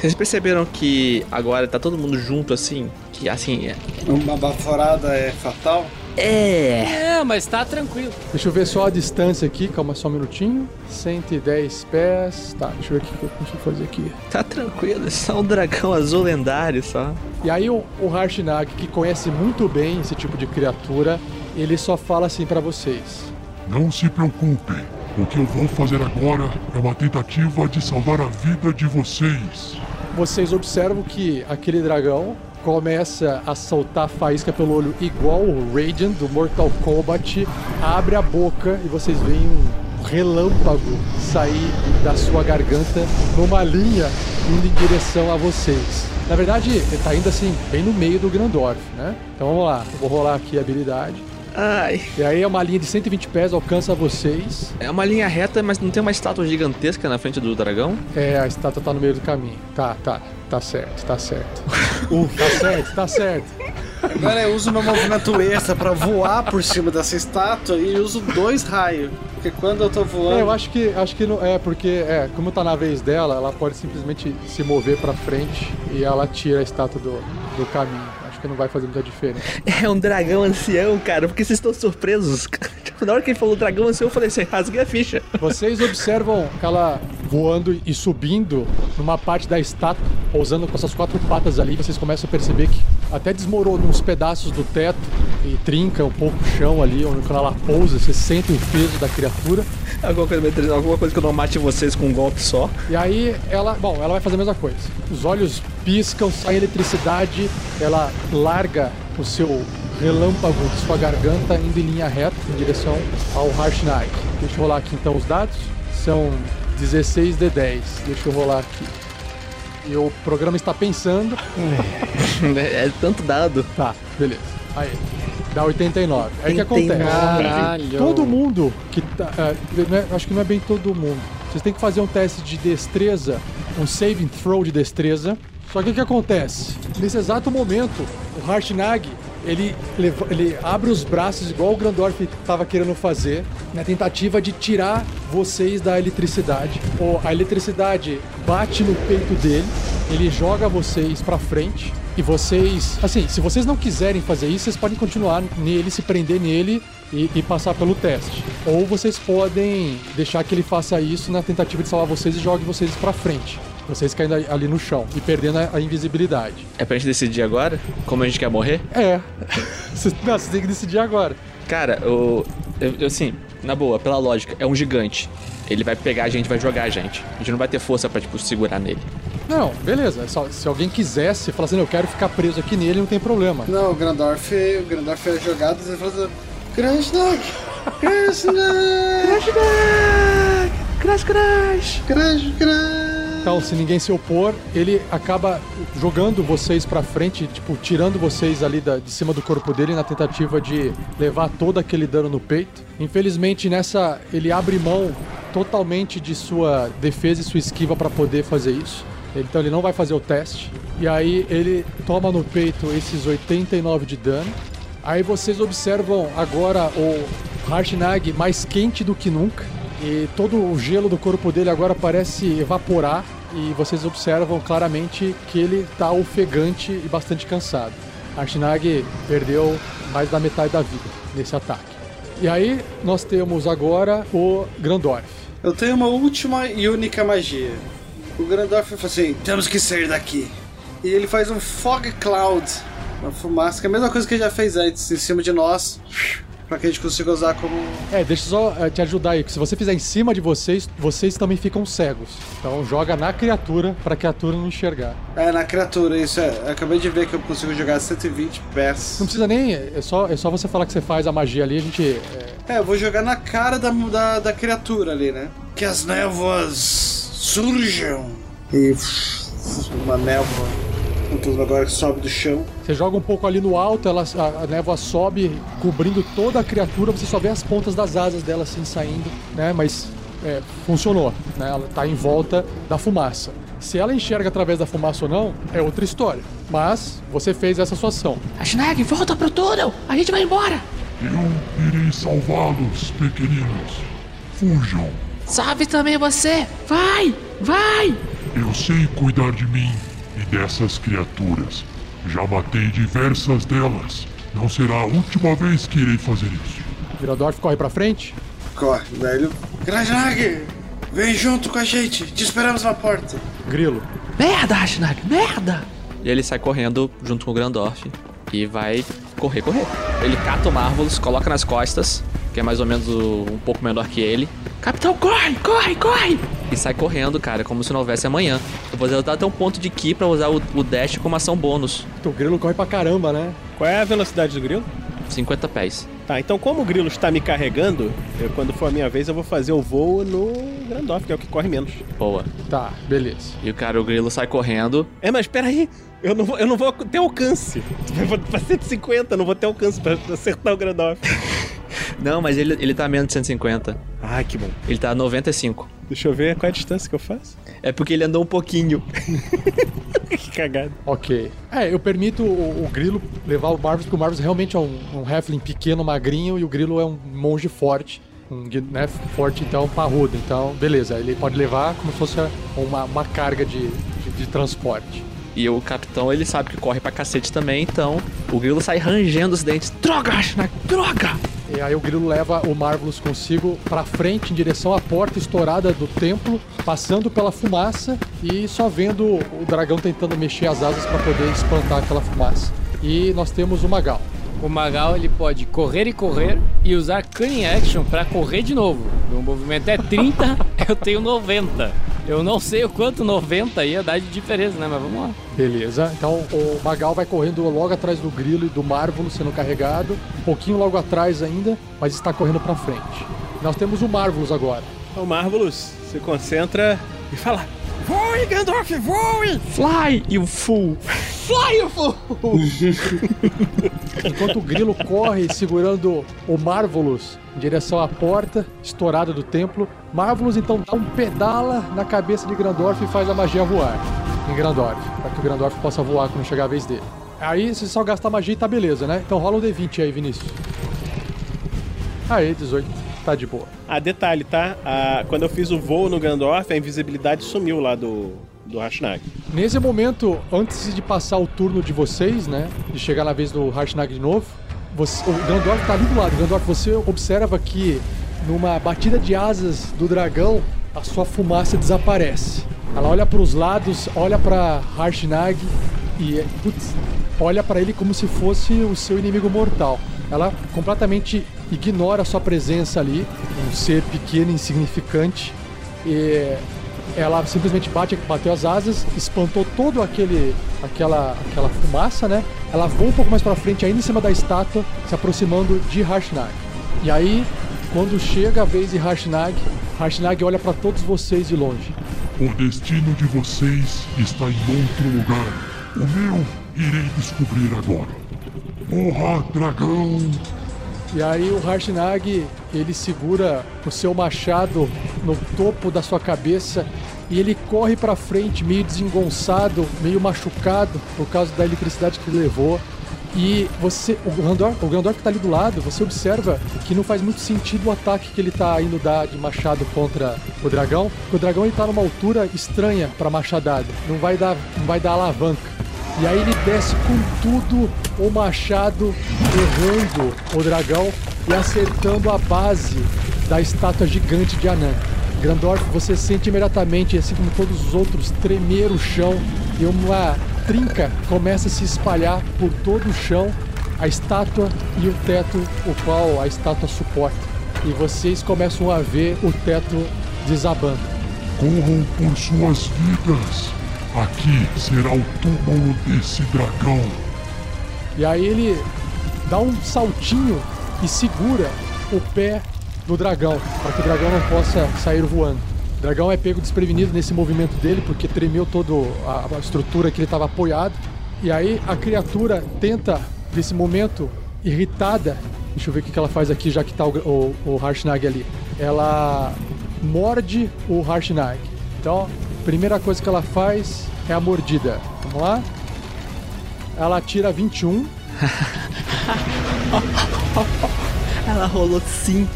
Vocês perceberam que agora tá todo mundo junto assim? Que assim. é- Uma baforada é fatal? É. É, mas tá tranquilo. Deixa eu ver só a distância aqui, calma só um minutinho. 110 pés. Tá, deixa eu ver o que eu consigo fazer aqui. Tá tranquilo, é só um dragão azul lendário só. E aí o, o Harshnag, que conhece muito bem esse tipo de criatura, ele só fala assim para vocês. Não se preocupem. O que eu vou fazer agora é uma tentativa de salvar a vida de vocês. Vocês observam que aquele dragão começa a soltar faísca pelo olho igual o Radiant do Mortal Kombat, abre a boca e vocês veem um relâmpago sair da sua garganta numa linha indo em direção a vocês. Na verdade, ele tá indo assim, bem no meio do Grandorf, né? Então vamos lá, vou rolar aqui a habilidade. Ai. E aí é uma linha de 120 pés, alcança vocês. É uma linha reta, mas não tem uma estátua gigantesca na frente do dragão? É, a estátua tá no meio do caminho. Tá, tá, tá certo, tá certo. tá certo, tá certo. Agora eu uso meu movimento extra pra voar por cima dessa estátua e uso dois raios. Porque quando eu tô voando. É, eu acho que acho que não é porque é, como tá na vez dela, ela pode simplesmente se mover pra frente e ela tira a estátua do, do caminho. Acho que não vai fazer muita diferença. É um dragão ancião, cara. Por que vocês estão surpresos? Na hora que ele falou dragão ancião, eu falei assim, rasguei a ficha. Vocês observam ela voando e subindo numa parte da estátua, pousando com essas quatro patas ali. Vocês começam a perceber que até desmorona uns pedaços do teto e trinca um pouco o chão ali, onde quando ela pousa, você sente o peso da criatura. Alguma coisa, alguma coisa que eu não mate vocês com um golpe só. E aí ela, bom, ela vai fazer a mesma coisa. Os olhos piscam, sai eletricidade, ela larga o seu relâmpago de sua garganta indo em linha reta em direção ao Harshnag. Deixa eu rolar aqui então os dados. São 16 de 10. Deixa eu rolar aqui. E o programa está pensando. é tanto dado. Tá, beleza. Aí. Dá 89. Aí o que acontece? Caralho. Todo mundo que tá. é, é- acho que não é bem todo mundo. Vocês têm que fazer um teste de destreza, um saving throw de destreza. Só que o que acontece? Nesse exato momento, o Harshnag ele, ele abre os braços igual o Grandorf estava querendo fazer, na tentativa de tirar vocês da eletricidade. Ou a eletricidade bate no peito dele, ele joga vocês pra frente e vocês, assim, se vocês não quiserem fazer isso, vocês podem continuar nele, se prender nele e, e passar pelo teste. Ou vocês podem deixar que ele faça isso na tentativa de salvar vocês e jogue vocês pra frente. Vocês caindo ali- no chão e perdendo a, a invisibilidade. É pra gente decidir agora? Como a gente quer morrer? É. Não, vocês têm que decidir agora. Cara, o. Eu, eu, assim, na boa, pela lógica, é um gigante. Ele vai pegar a gente, vai jogar a gente. A gente não vai ter força pra, tipo, segurar nele. Não, beleza. Só- se alguém quisesse falar assim, eu quero ficar preso aqui nele, não tem problema. Não, o Grandorf, o Grandorf é jogado ele fala assim: Grandorf! Grandorf! Crash, crash! Crash, crash! Então, se ninguém se opor, ele acaba jogando vocês pra frente, tipo, tirando vocês ali da- de cima do corpo dele na tentativa de levar todo aquele dano no peito. Infelizmente, nessa, ele abre mão totalmente de sua defesa e sua esquiva pra poder fazer isso. Então, ele não vai fazer o teste. E aí, ele toma no peito esses 89 de dano. Aí vocês observam agora o Harshnag mais quente do que nunca. E todo o gelo do corpo dele agora parece evaporar. E vocês observam claramente que ele tá ofegante e bastante cansado. Harshnag perdeu mais da metade da vida nesse ataque. E aí nós temos agora o Grandorf. Eu tenho uma última e única magia. O Grandorf fala assim: temos que sair daqui. E ele faz um fog cloud, uma fumaça, que é a mesma coisa que ele já fez antes, em cima de nós, pra que a gente consiga usar como. É, deixa eu só eh, te ajudar aí, que se você fizer em cima de vocês, vocês também ficam cegos. Então joga na criatura pra criatura não enxergar. É, na criatura, isso é. Eu acabei de ver que eu consigo jogar 120 pés. Não precisa nem. É só, é só você falar que você faz a magia ali, a gente. é, É, eu vou jogar na cara da, da, da criatura ali, né? Que as névoas surjam. E. Uma névoa. Então agora que sobe do chão. Você joga um pouco ali no alto, ela, a, a névoa sobe, cobrindo toda a criatura, você só vê as pontas das asas dela assim saindo, né? Mas é, funcionou, né? Ela tá em volta da fumaça. Se ela enxerga através da fumaça ou não, é outra história. Mas você fez essa sua ação. Ashnag, volta pro túnel! A gente vai embora! Eu irei salvá-los, pequeninos. Fujam. Salve também você! Vai! Vai! Eu sei cuidar de mim dessas criaturas. Já matei diversas delas. Não será a última vez que irei fazer isso. Viradorf corre pra frente. Corre, velho. Grajnag! Vem junto com a gente! Te esperamos na porta! Grilo. Merda, Ashnag! Merda! E ele sai correndo junto com o Grandorf e vai correr, correr. Ele cata o Marvelous, coloca nas costas, que é mais ou menos o- um pouco menor que ele, Capitão, corre! Corre! Corre! e sai correndo, cara, como se não houvesse amanhã. Eu vou usar até um ponto de ki pra usar o, o dash como ação bônus. O grilo corre pra caramba, né? Qual é a velocidade do grilo? 50 pés. Tá, então como o grilo está me carregando, eu, quando for a minha vez eu vou fazer o voo no Grandoff, que é o que corre menos. Boa. Tá, beleza. E o cara, o grilo sai correndo. É, mas peraí, eu não vou, eu não vou ter alcance. Eu vou pra 150, eu não vou ter alcance pra acertar o Grandoff. Não, mas ele, ele tá menos de 150. Ai, que bom. Ele tá a 95. Deixa eu ver qual é a distância que eu faço. É porque ele andou um pouquinho. que cagada. Ok. É, eu permito o, o Grilo levar o Marvelous, porque o Marvelous realmente é um, um Halfling pequeno, magrinho, e o Grilo é um monge forte. Um, né, forte, então, parrudo. Então, beleza, ele pode levar como se fosse uma, uma carga de, de, de transporte. E o capitão, ele sabe que corre pra cacete também, então o grilo sai rangendo os dentes. Droga, Ashnak, droga! E aí o Grilo leva o Marvelous consigo pra frente, em direção à porta estourada do templo, passando pela fumaça e só vendo o dragão tentando mexer as asas pra poder espantar aquela fumaça. E nós temos o Magal. O Magal ele pode correr e correr e usar Cunning Action pra correr de novo. Meu movimento é 30, eu tenho 90. Eu não sei o quanto 90 ia dar de diferença, né? Mas vamos lá. Beleza, então o Magal vai correndo logo atrás do Grilo e do Marvelous sendo carregado, um pouquinho logo atrás ainda, mas está correndo pra frente. Nós temos o Marvelous agora. O Marvelous se concentra e fala: Voe, Gandalf, voe! Fly, you fool! Fly, you fool! Enquanto o Grilo corre segurando o Marvelous em direção à porta estourada do templo, Marvelous então dá um pedala na cabeça de Grandorf e faz a magia voar em Grandorf, para que o Grandorf possa voar quando chegar a vez dele. Aí você só gasta magia e tá beleza, né? Então rola o D20 aí, Vinícius. Aí, 18. Tá de boa. Ah, detalhe, tá? Ah, quando eu fiz o voo no Gandalf, a invisibilidade sumiu lá do, do Hashnag. Nesse momento, antes de passar o turno de vocês, né? De chegar na vez do Harshnag de novo, você- o Gandorf tá ali do lado. Gandorf, você observa que numa batida de asas do dragão, a sua fumaça desaparece. Ela olha para os lados, olha para Harshnag e putz, olha para ele como se fosse o seu inimigo mortal. Ela completamente ignora a sua presença ali, um ser pequeno e insignificante. E ela simplesmente bate, bateu as asas, espantou todo aquele aquela aquela fumaça, né? Ela voa um pouco mais para frente, ainda em cima da estátua, se aproximando de Harshnag. E aí, quando chega a vez de Harshnag, Harshnag olha para todos vocês de longe. O destino de vocês está em outro lugar. O meu irei descobrir agora. Porra, dragão! E aí o Harshnag, ele segura o seu machado no topo da sua cabeça e ele corre pra frente meio desengonçado, meio machucado por causa da eletricidade que ele levou. E você, o Grandorf, o Grandorf que tá ali do lado, você observa que não faz muito sentido o ataque que ele tá indo dar de machado contra o dragão, o dragão ele tá numa altura estranha pra machadada, não vai dar, não vai dar alavanca. E aí ele desce com tudo o machado, errando o dragão e acertando a base da estátua gigante de Anã. Grandorf, você sente imediatamente, assim como todos os outros, tremer o chão e uma trinca começa a se espalhar por todo o chão, a estátua e o teto, o qual a estátua suporta. E vocês começam a ver o teto desabando. Corram por suas vidas! Aqui será o túmulo desse dragão. E aí ele dá um saltinho e segura o pé do dragão, para que o dragão não possa sair voando. O dragão é pego desprevenido nesse movimento dele, porque tremeu toda a, estrutura que ele estava apoiado. E aí a criatura tenta, nesse momento, irritada, deixa eu ver o que ela faz aqui, já que tá o, o, o Harshnag ali. Ela morde o Harshnag. Então, primeira coisa que ela faz é a mordida. Vamos lá? Ela tira 21. Ela rolou 5,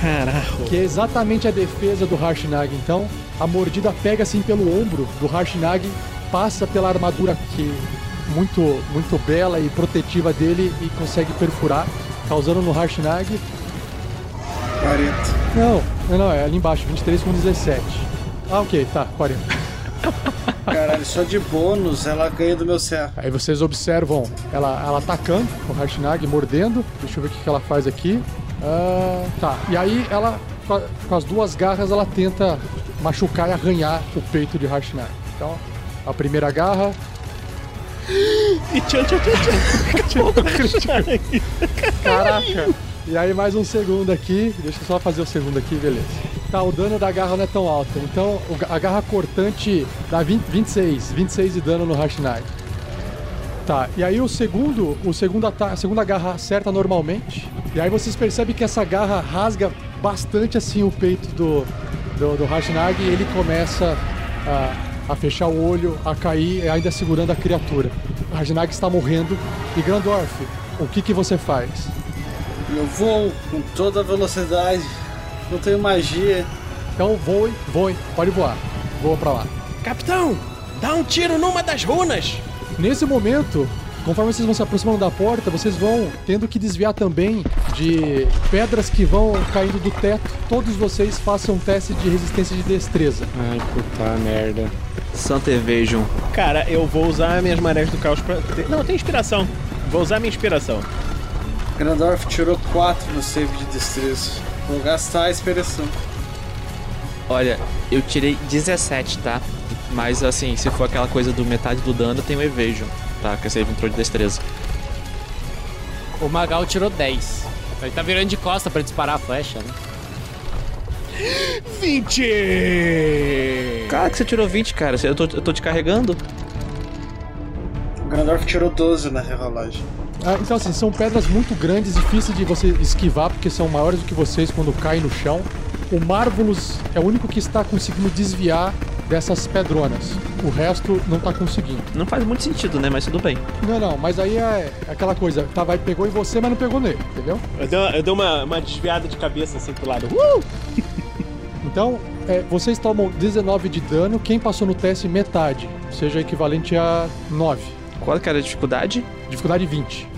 caralho. que é exatamente a defesa do Harshnag. Então, a mordida pega assim pelo ombro do Harshnag, passa pela armadura que muito muito bela e protetiva dele e consegue perfurar, causando no Harshnag. 40. Não, não, não, é ali embaixo, 23 com 17. Ah, ok, tá, 40. Caralho, só de bônus ela ganha do meu CA. Aí vocês observam ela, ela atacando o Harshnag, mordendo. Deixa eu ver o que que ela faz aqui. Ah, tá, e aí ela, com as duas garras, ela tenta machucar e arranhar o peito de Harshnag. Então, a primeira garra, E tchan, tchan, tchan, tchan. Caraca! E aí mais um segundo aqui. Deixa eu só fazer o segundo aqui, beleza. Tá, o dano da garra não é tão alto. Então a garra cortante dá 20, 26. 26 de dano no Rashnag. Tá, e aí o segundo, o segundo a segunda garra acerta normalmente. E aí vocês percebem que essa garra rasga bastante assim o peito do, do, do e ele começa a, a fechar o olho, a cair, ainda segurando a criatura. O está morrendo. E Grandorf, o que, que você faz? Eu vou com toda a velocidade. Não tenho magia. Então voe, voe, pode voar. Voa pra lá. Capitão, dá um tiro numa das runas. Nesse momento, conforme vocês vão se aproximando da porta, vocês vão tendo que desviar também de pedras que vão caindo do teto. Todos vocês façam um teste de resistência de destreza. Ai, puta merda. Santa Evasion. Cara, eu vou usar minhas marés do caos pra. ter- Não, tem inspiração. Vou usar minha inspiração. Grandorf tirou 4 no save de destreza. Vou gastar a inspiração. Olha, eu tirei 17, tá? Mas assim, se for aquela coisa do metade do dano, eu tenho Evasion, tá? Que você entrou de destreza. O Magal tirou 10. Ele tá virando de costa pra disparar a flecha, né? 20! Cara, que você tirou 20, cara. Eu tô, eu tô te carregando. O Grandorf tirou 12 na rerolagem. Ah, então, assim, são pedras muito grandes, difíceis de você esquivar, porque são maiores do que vocês quando caem no chão. O Marvelous é o único que está conseguindo desviar dessas pedronas. O resto não tá conseguindo. Não faz muito sentido, né? Mas tudo bem. Não, não, mas aí é aquela coisa, tá, vai, pegou em você, mas não pegou nele, entendeu? Eu dei, uma, eu dei uma, uma desviada de cabeça assim pro lado. Uh! Então, é, vocês tomam 19 de dano, quem passou no teste metade, seja equivalente a 9. Qual que era a dificuldade? Dificuldade 20.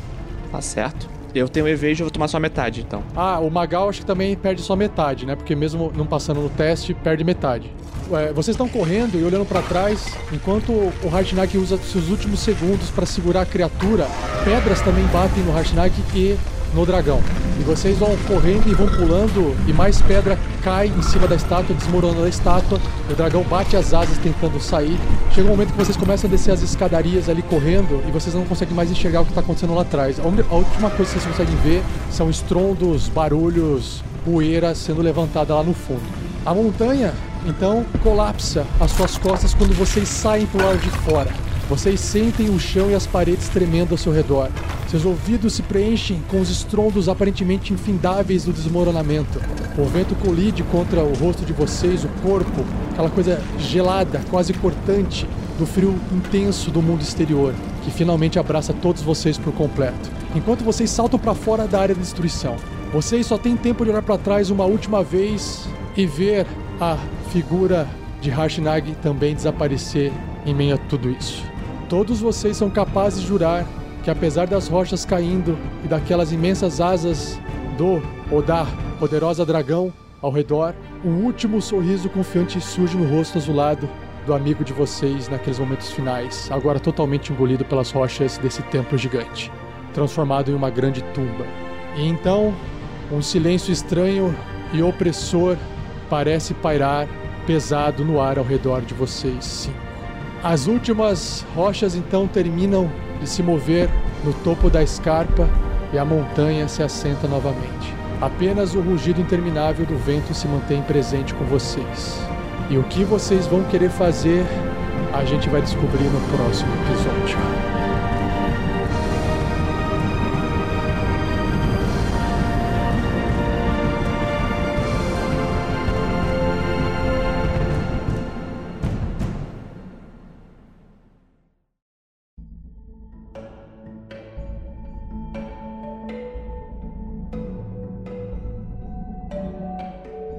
Tá certo. Eu tenho Evasion, eu vou tomar só metade, então. Ah, o Magal acho que também perde só metade, né? Porque mesmo não passando no teste, perde metade. É, vocês estão correndo e olhando pra trás, enquanto o Harshnag usa seus últimos segundos pra segurar a criatura, pedras também batem no Harshnag e no dragão. E vocês vão correndo e vão pulando, e mais pedra cai em cima da estátua, desmoronando a estátua. O dragão bate as asas tentando sair. Chega um momento que vocês começam a descer as escadarias ali correndo e vocês não conseguem mais enxergar o que está acontecendo lá atrás. A a última coisa que vocês conseguem ver são estrondos, barulhos, poeira sendo levantada lá no fundo. A montanha, então, colapsa às suas costas quando vocês saem pro lado de fora. Vocês sentem o chão e as paredes tremendo ao seu redor. Seus ouvidos se preenchem com os estrondos aparentemente infindáveis do desmoronamento. O vento colide contra o rosto de vocês, o corpo, aquela coisa gelada, quase cortante, do frio intenso do mundo exterior, que finalmente abraça todos vocês por completo. Enquanto vocês saltam para fora da área de destruição, vocês só têm tempo de olhar para trás uma última vez e ver a figura de Harshnag também desaparecer em meio a tudo isso. Todos vocês são capazes de jurar que apesar das rochas caindo e daquelas imensas asas do ou da poderosa dragão ao redor, um último sorriso confiante surge no rosto azulado do amigo de vocês naqueles momentos finais, agora totalmente engolido pelas rochas desse templo gigante, transformado em uma grande tumba. E então, um silêncio estranho e opressor parece pairar pesado no ar ao redor de vocês. As últimas rochas então terminam de se mover no topo da escarpa e a montanha se assenta novamente. Apenas o rugido interminável do vento se mantém presente com vocês. E o que vocês vão querer fazer, a gente vai descobrir no próximo episódio.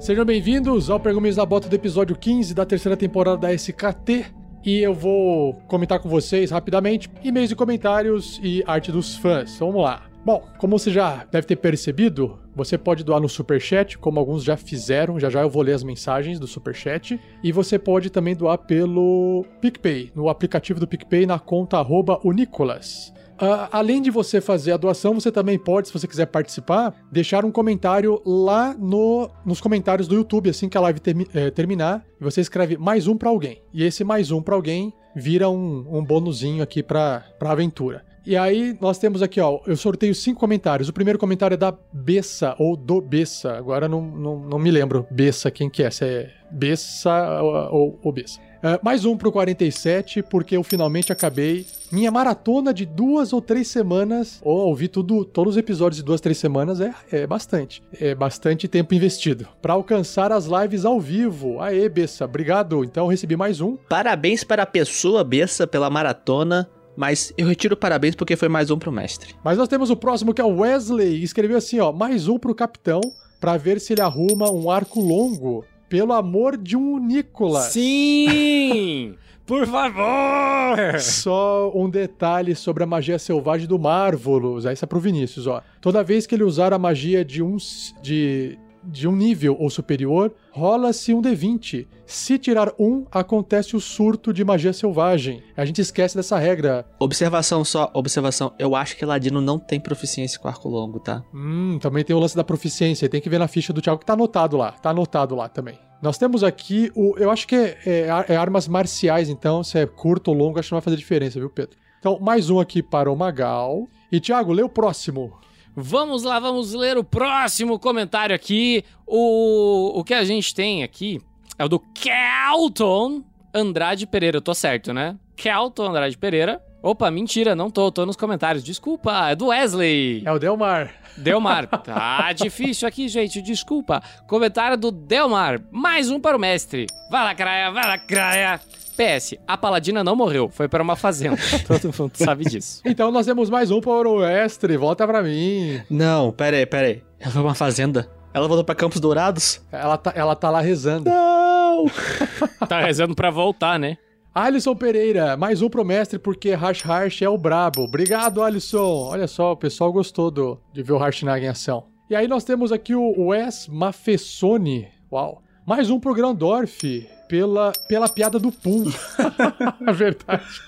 Sejam bem-vindos ao Pergaminhos da Bota do episódio 15 da terceira temporada da SKT. E eu vou comentar com vocês rapidamente e-mails e comentários e arte dos fãs. Vamos lá. Bom, como você já deve ter percebido, você pode doar no Superchat, como alguns já fizeram, já já eu vou ler as mensagens do Superchat. E você pode também doar pelo PicPay, no aplicativo do PicPay, na conta arroba Unicolas. Ah, além de você fazer a doação, você também pode, se você quiser participar, deixar um comentário lá no, nos comentários do YouTube, assim que a live termi- eh, terminar. E você escreve mais um pra alguém. E esse mais um pra alguém vira um, um bonuzinho aqui pra, pra aventura. E aí nós temos aqui, ó, eu sorteio cinco comentários. O primeiro comentário é da Bessa, ou do Bessa. Agora não, não, não me lembro, Bessa, quem que é? Se é Bessa ou, ou Bessa. Uh, mais um pro 47, porque eu finalmente acabei minha maratona de duas ou três semanas. Ou ouvi tudo, todos os episódios de duas, três semanas é, é bastante. É bastante tempo investido. para alcançar as lives ao vivo. Aê, Bessa, obrigado. Então eu recebi mais um. Parabéns para a pessoa, Bessa, pela maratona. Mas eu retiro parabéns porque foi mais um pro mestre. Mas nós temos o próximo que é o Wesley. Escreveu assim, ó, mais um pro capitão para ver se ele arruma um arco longo pelo amor de um Nicolas. Sim! Por favor! Só um detalhe sobre a magia selvagem do Marvelous. Essa é pro Vinícius, ó. Toda vez que ele usar a magia de um, de, de um nível ou superior, rola-se um D20. Se tirar um, acontece o surto de magia selvagem. A gente esquece dessa regra. Observação só, observação. Eu acho que Ladino não tem proficiência com arco longo, tá? Hum, também tem o lance da proficiência. Tem que ver na ficha do Thiago que tá anotado lá. Tá anotado lá também. Nós temos aqui o. Eu acho que é, é, é armas marciais, então, se é curto ou longo, acho que não vai fazer diferença, viu, Pedro? Então, mais um aqui para o Magal. E, Thiago, lê o próximo. Vamos lá, vamos ler o próximo comentário aqui. O, o que a gente tem aqui é o do Kelton Andrade Pereira. Eu tô certo, né? Kelton Andrade Pereira. Opa, mentira, não tô, tô nos comentários. Desculpa, é do Wesley. É o Delmar. Delmar. Tá difícil aqui, gente, desculpa. Comentário do Delmar. Mais um para o mestre. Vai lá, Craia, vai lá, Craia. PS, a Paladina não morreu, foi para uma fazenda. Todo mundo sabe disso. Então nós temos mais um para o Estre, volta para mim. Não, pera aí, pera aí. Ela foi uma fazenda? Ela voltou para Campos Dourados? Ela tá, ela tá lá rezando. Não! tá rezando para voltar, né? Alisson Pereira, mais um pro mestre porque Harsh Harsh é o brabo. Obrigado, Alisson. Olha só, o pessoal gostou do, de ver o Harshnag em ação. E aí nós temos aqui o Wes Mafessoni. Uau. Mais um pro Grandorf pela, pela piada do Pum. é verdade.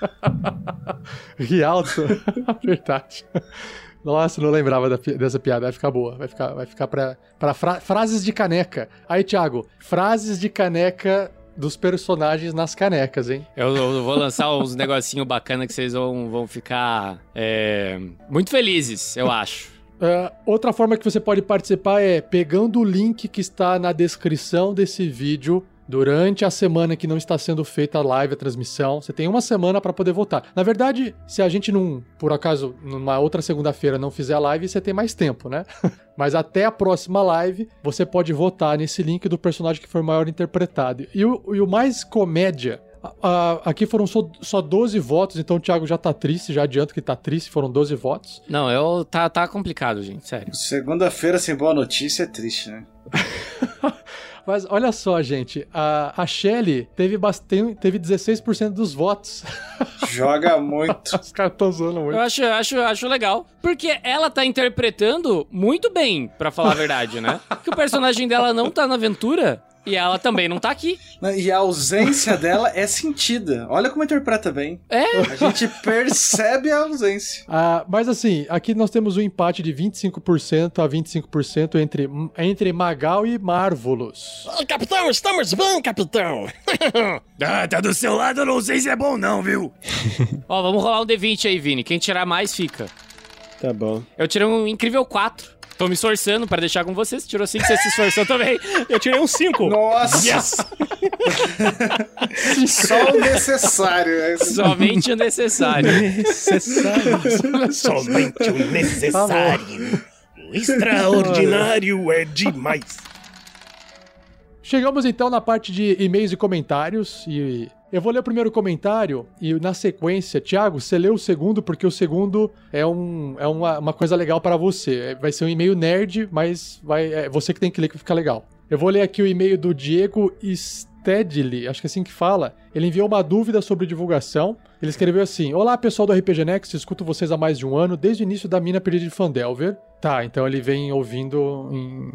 Rialto. verdade. Nossa, não lembrava da, dessa piada. Vai ficar boa. Vai ficar, vai ficar pra, pra fra, frases de caneca. Aí, Thiago, frases de caneca dos personagens nas canecas, hein? Eu, eu vou lançar uns negocinho bacana que vocês vão, vão ficar é, muito felizes, eu acho. Uh, outra forma que você pode participar é pegando o link que está na descrição desse vídeo durante a semana que não está sendo feita a live, a transmissão. Você tem uma semana para poder votar. Na verdade, se a gente não, por acaso, numa outra segunda-feira não fizer a live, você tem mais tempo, né? Mas até a próxima live, você pode votar nesse link do personagem que foi maior interpretado. E o, e o mais comédia aqui foram só, só 12 votos, então o Thiago já tá triste, já adianto que tá triste, foram 12 votos. Não, eu, tá, tá complicado, gente, sério. Segunda-feira sem boa notícia é triste, né? Mas olha só, gente, a, a Shelly teve, bastante, teve 16% dos votos. Joga muito. Os caras estão zoando muito. Eu acho, acho, acho legal. Porque ela tá interpretando muito bem, para falar a verdade, né? que o personagem dela não tá na aventura. E ela também não tá aqui. E a ausência dela é sentida. Olha como interpreta bem. É. A gente percebe a ausência. Ah, mas assim, aqui nós temos um empate de 25% a 25% entre, entre Magal e Marvelous. Oh, capitão, estamos bem, capitão. ah, tá do seu lado, eu não sei se é bom não, viu? Ó, vamos rolar um D20 aí, Vini. Quem tirar mais, fica. Tá bom. Eu tirei um incrível 4. Tô me esforçando para deixar com você. Você tirou 5, você se esforçou também. Eu tirei um 5. Nossa! Yes! Só o necessário. Né? Somente o necessário. necessário. Somente o necessário. O extraordinário é demais. Chegamos então na parte de e-mails e comentários e eu vou ler o primeiro comentário e na sequência, Thiago, você lê o segundo porque o segundo é, um, é uma, uma coisa legal para você. É, vai ser um e-mail nerd, mas vai, é você que tem que ler que fica legal. Eu vou ler aqui o e-mail do Diego Stedley, acho que é assim que fala. Ele enviou uma dúvida sobre divulgação. Ele escreveu assim: Olá pessoal do RPG Next, escuto vocês há mais de um ano, desde o início da mina perdida de Fandelver. Tá, então ele vem ouvindo em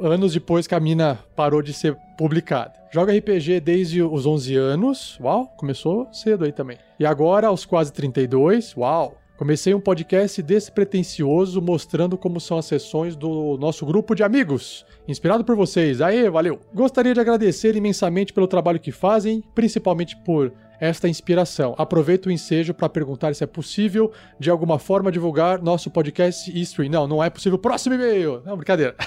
anos depois que a mina parou de ser publicada. Joga RPG desde os 11 anos, uau, começou cedo aí também. E agora, aos quase 32, uau. Comecei um podcast despretensioso mostrando como são as sessões do nosso grupo de amigos. Inspirado por vocês. Aê, valeu! Gostaria de agradecer imensamente pelo trabalho que fazem, principalmente por esta inspiração. Aproveito o ensejo para perguntar se é possível, de alguma forma, divulgar nosso podcast History. Não, não é possível. Próximo e-mail! Não, brincadeira.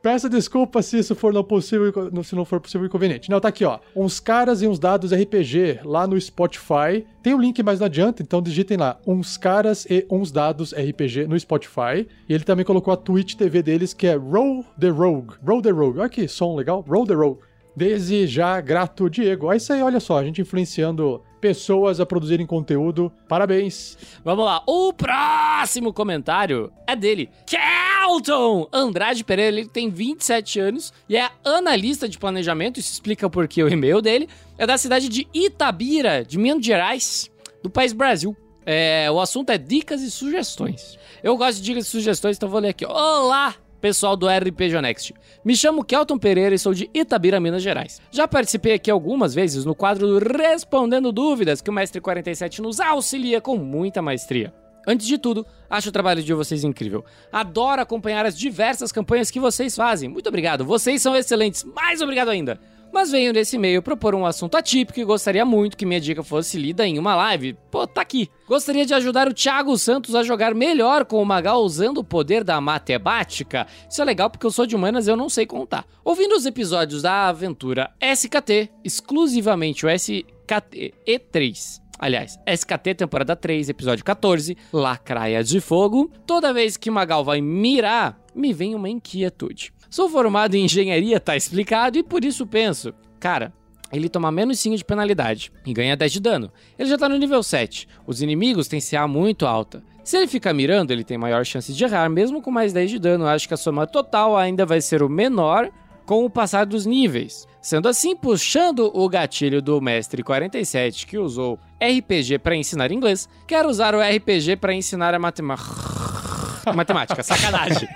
Peço desculpa se isso for não possível, se não for possível inconveniente. Não, tá aqui, ó. Uns caras e uns dados RPG lá no Spotify. Tem o link, mas não adianta, então digitem lá. Uns caras e uns dados RPG no Spotify. E ele também colocou a Twitch TV deles, que é Roll the Rogue. Roll the Rogue. Olha que som legal. Roll the Rogue. Desde já, grato, Diego. É isso aí, olha só, a gente influenciando pessoas a produzirem conteúdo. Parabéns. Vamos lá. O próximo comentário é dele. Kelton Andrade Pereira, ele tem 27 anos e é analista de planejamento. Isso explica porque o e-mail dele é da cidade de Itabira, de Minas Gerais, do país Brasil. É, o assunto é dicas e sugestões. Eu gosto de dicas e sugestões, então vou ler aqui. Olá, pessoal do RPG Next. Me chamo Kelton Pereira e sou de Itabira, Minas Gerais. Já participei aqui algumas vezes no quadro do Respondendo Dúvidas, que o Mestre 47 nos auxilia com muita maestria. Antes de tudo, acho o trabalho de vocês incrível. Adoro acompanhar as diversas campanhas que vocês fazem. Muito obrigado, vocês são excelentes. Mais obrigado ainda. Mas venho nesse e-mail propor um assunto atípico e gostaria muito que minha dica fosse lida em uma live. Pô, tá aqui. Gostaria de ajudar o Thiago Santos a jogar melhor com o Magal usando o poder da matemática. Isso é legal porque eu sou de humanas e eu não sei contar. Ouvindo os episódios da aventura SKT, exclusivamente o SKT E3. Aliás, SKT temporada 3, episódio 14, Lacraia de Fogo. Toda vez que Magal vai mirar, me vem uma inquietude. Sou formado em engenharia, tá explicado, e por isso penso, cara, ele toma menos 5 de penalidade e ganha 10 de dano. Ele já tá no nível 7. Os inimigos têm CA muito alta. Se ele ficar mirando, ele tem maior chance de errar, mesmo com mais 10 de dano. Acho que a soma total ainda vai ser o menor com o passar dos níveis. Sendo assim, puxando o gatilho do mestre 47 que usou RPG para ensinar inglês, quero usar o RPG para ensinar a matemática. Matemática, sacanagem.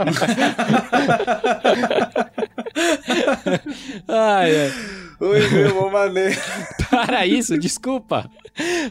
ai, ai. Oi, meu, maneiro. Para isso, desculpa.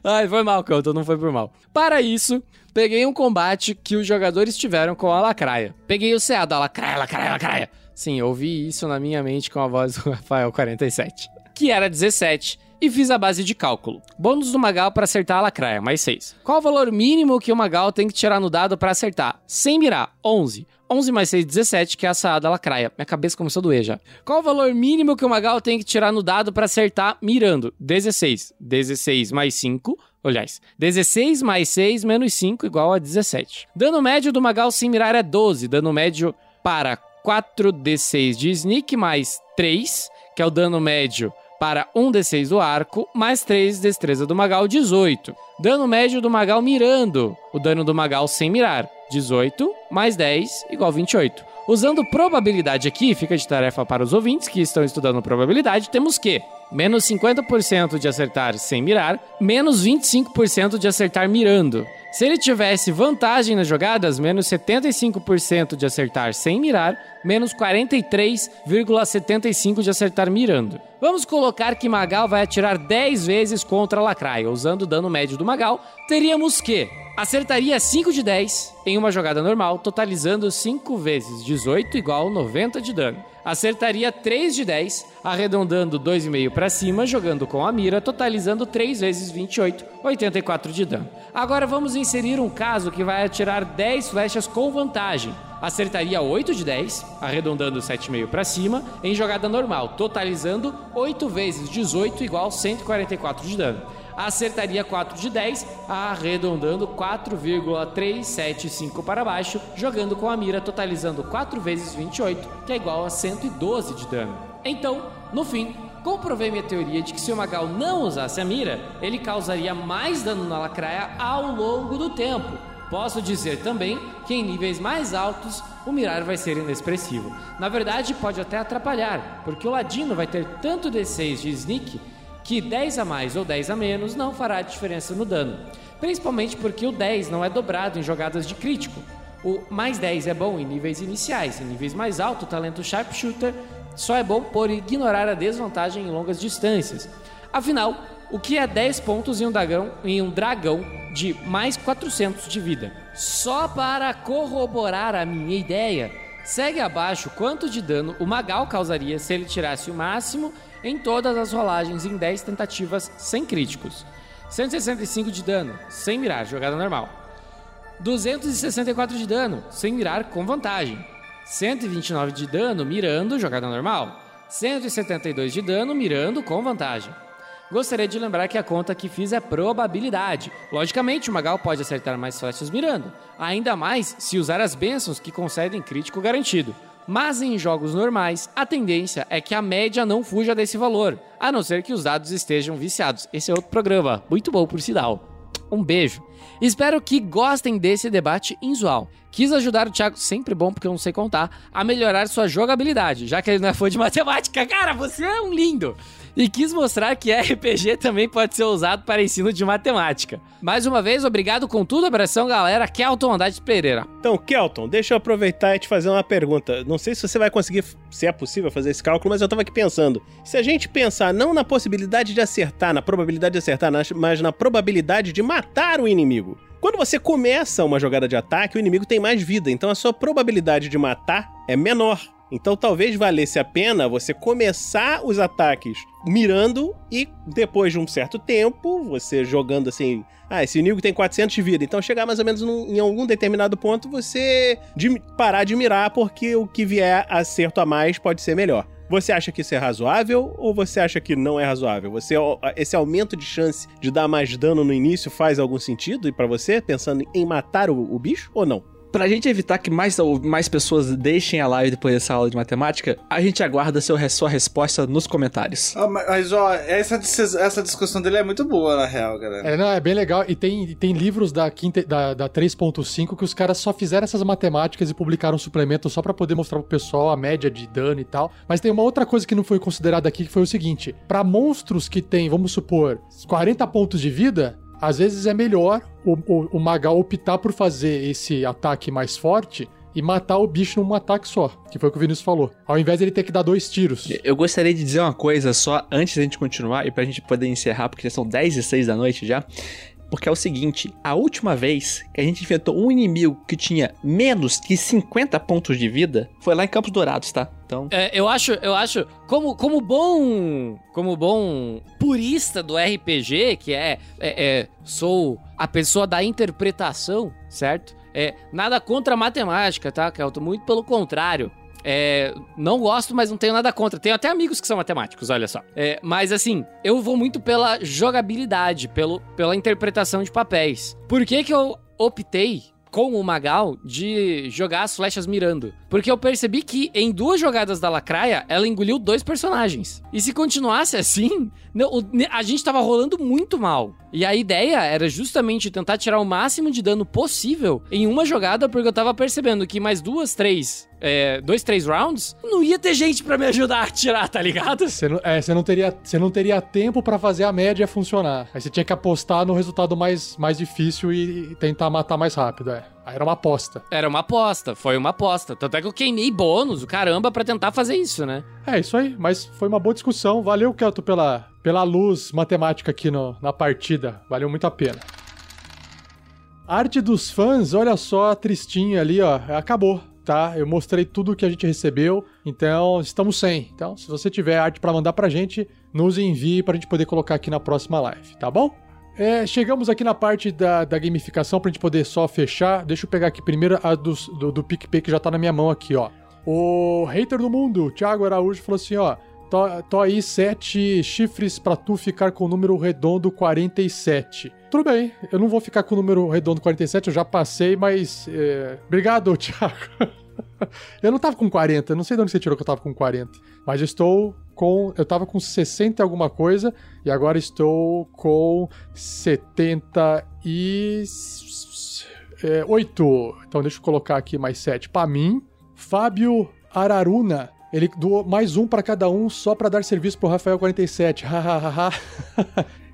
Ai, foi mal, Couto, não foi por mal. Para isso, peguei um combate que os jogadores tiveram com a Lacraia. Peguei o CA da Lacraia, Lacraia, Lacraia. Sim, ouvi isso na minha mente com a voz do Rafael 47. Que era 17 e fiz a base de cálculo. Bônus do Magal para acertar a lacraia, mais 6. Qual o valor mínimo que o Magal tem que tirar no dado para acertar? Sem mirar, 11. 11 mais 6, 17, que é a saada lacraia. Minha cabeça começou a doer já. Qual o valor mínimo que o Magal tem que tirar no dado para acertar mirando? 16. 16 mais 5. Aliás, 16 mais 6 menos 5 igual a 17. Dano médio do Magal sem mirar é 12. Dano médio para 4d6 de sneak mais 3, que é o dano médio para 1d6 do arco, mais 3 destreza do Magal, 18. Dano médio do Magal mirando. O dano do Magal sem mirar, 18 mais 10 igual a 28. Usando probabilidade aqui, fica de tarefa para os ouvintes que estão estudando probabilidade, temos que menos 50% de acertar sem mirar, menos 25% de acertar mirando. Se ele tivesse vantagem nas jogadas, menos 75% de acertar sem mirar, menos 43,75% de acertar mirando. Vamos colocar que Magal vai atirar 10 vezes contra Lacraia. Usando o dano médio do Magal, teríamos que acertaria 5 de 10 em uma jogada normal, totalizando 5 vezes 18 igual 90 de dano. Acertaria 3 de 10, arredondando 2,5 para cima, jogando com a mira, totalizando 3 vezes 28, 84 de dano. Agora vamos inserir um caso que vai atirar 10 flechas com vantagem. Acertaria 8 de 10, arredondando 7,5 para cima, em jogada normal, totalizando 8 vezes 18 igual 144 de dano acertaria 4 de 10, arredondando 4,375 para baixo, jogando com a mira, totalizando 4 vezes 28, que é igual a 112 de dano. Então, no fim, comprovei minha teoria de que se o Magal não usasse a mira, ele causaria mais dano na lacraia ao longo do tempo. Posso dizer também que em níveis mais altos o mirar vai ser inexpressivo. Na verdade, pode até atrapalhar, porque o Ladino vai ter tanto D6 de sneak que 10 a mais ou 10 a menos não fará diferença no dano, principalmente porque o 10 não é dobrado em jogadas de crítico. O mais 10 é bom em níveis iniciais, em níveis mais altos, o talento Sharpshooter só é bom por ignorar a desvantagem em longas distâncias. Afinal, o que é 10 pontos em um dragão, em um dragão de mais 400 de vida. Só para corroborar a minha ideia, segue abaixo quanto de dano o Magal causaria se ele tirasse o máximo em todas as rolagens em 10 tentativas sem críticos. 165 de dano, sem mirar, jogada normal. 264 de dano, sem mirar com vantagem. 129 de dano, mirando, jogada normal. 172 de dano, mirando com vantagem. Gostaria de lembrar que a conta que fiz é probabilidade. Logicamente, o Magal pode acertar mais flechas mirando, ainda mais se usar as bênçãos que concedem crítico garantido. Mas em jogos normais, a tendência é que a média não fuja desse valor, a não ser que os dados estejam viciados. Esse é outro programa, muito bom por sinal. Um beijo. Espero que gostem desse debate insual. Quis ajudar o Thiago, sempre bom porque eu não sei contar, a melhorar sua jogabilidade, já que ele não é fã de matemática. Cara, você é um lindo! E quis mostrar que RPG também pode ser usado para ensino de matemática. Mais uma vez, obrigado com tudo, abração galera, Kelton Andrade Pereira. Então, Kelton, deixa eu aproveitar e te fazer uma pergunta. Não sei se você vai conseguir, se é possível fazer esse cálculo, mas eu tava aqui pensando. Se a gente pensar não na possibilidade de acertar, na probabilidade de acertar, mas na probabilidade de matar o inimigo. Quando você começa uma jogada de ataque, o inimigo tem mais vida, então a sua probabilidade de matar é menor. Então talvez valesse a pena você começar os ataques mirando e depois de um certo tempo, você jogando assim, ah, esse inimigo tem 400 de vida, então chegar mais ou menos num, em algum determinado ponto você de, parar de mirar porque o que vier acerto a mais pode ser melhor. Você acha que isso é razoável ou você acha que não é razoável? Você esse aumento de chance de dar mais dano no início faz algum sentido para você pensando em matar o, o bicho ou não? Pra gente evitar que mais, mais pessoas deixem a live depois dessa aula de matemática, a gente aguarda seu, sua resposta nos comentários. Ah, mas, ó, essa, essa discussão dele é muito boa, na real, galera. É, não, é bem legal. E tem, tem livros da, quinta, da, da 3.5 que os caras só fizeram essas matemáticas e publicaram um suplemento só para poder mostrar pro pessoal a média de dano e tal. Mas tem uma outra coisa que não foi considerada aqui, que foi o seguinte: para monstros que tem, vamos supor, 40 pontos de vida, às vezes é melhor o, o, o Magal optar por fazer esse ataque mais forte e matar o bicho num ataque só, que foi o que o Vinícius falou. Ao invés de ele ter que dar dois tiros. Eu gostaria de dizer uma coisa só antes da gente continuar e pra gente poder encerrar, porque já são 10 e 6 da noite já. Porque é o seguinte, a última vez que a gente enfrentou um inimigo que tinha menos que 50 pontos de vida foi lá em Campos Dourados, tá? Então... É, eu acho, eu acho, como, como bom, como bom purista do RPG, que é, é, é sou a pessoa da interpretação, certo? É, nada contra a matemática, tá, Kelton? Muito pelo contrário. É, não gosto, mas não tenho nada contra. Tenho até amigos que são matemáticos, olha só. É, mas assim, eu vou muito pela jogabilidade, pelo, pela interpretação de papéis. Por que, que eu optei com o Magal de jogar as flechas mirando. Porque eu percebi que em duas jogadas da Lacraia, ela engoliu dois personagens. E se continuasse assim, a gente tava rolando muito mal. E a ideia era justamente tentar tirar o máximo de dano possível em uma jogada, porque eu tava percebendo que mais duas, três é, dois, três rounds, não ia ter gente para me ajudar a tirar, tá ligado? Você não, é, você não teria, você não teria tempo para fazer a média funcionar. Aí você tinha que apostar no resultado mais, mais difícil e, e tentar matar mais rápido, é. Aí era uma aposta. Era uma aposta, foi uma aposta. Tanto é que eu queimei bônus, o caramba, para tentar fazer isso, né? É, isso aí. Mas foi uma boa discussão. Valeu, Kelto, pela, pela luz matemática aqui no, na partida. Valeu muito a pena. Arte dos fãs, olha só a tristinha ali, ó. Acabou tá? Eu mostrei tudo que a gente recebeu, então estamos sem. Então, se você tiver arte para mandar pra gente, nos envie pra gente poder colocar aqui na próxima live, tá bom? É, chegamos aqui na parte da, da gamificação pra gente poder só fechar. Deixa eu pegar aqui primeiro a do, do, PicPay que já tá na minha mão aqui, ó. O hater do mundo, Thiago Araújo, falou assim, ó. Tô, aí sete chifres para tu ficar com o número redondo 47. Tudo bem, eu não vou ficar com o número redondo 47, eu já passei, mas. É... Obrigado, Thiago. eu não tava com 40, não sei de onde você tirou que eu tava com 40. Mas estou com. Eu tava com 60 e alguma coisa, e agora estou com 78. É, então deixa eu colocar aqui mais 7 para mim. Fábio Araruna ele doou mais um para cada um só para dar serviço pro Rafael 47. Hahaha.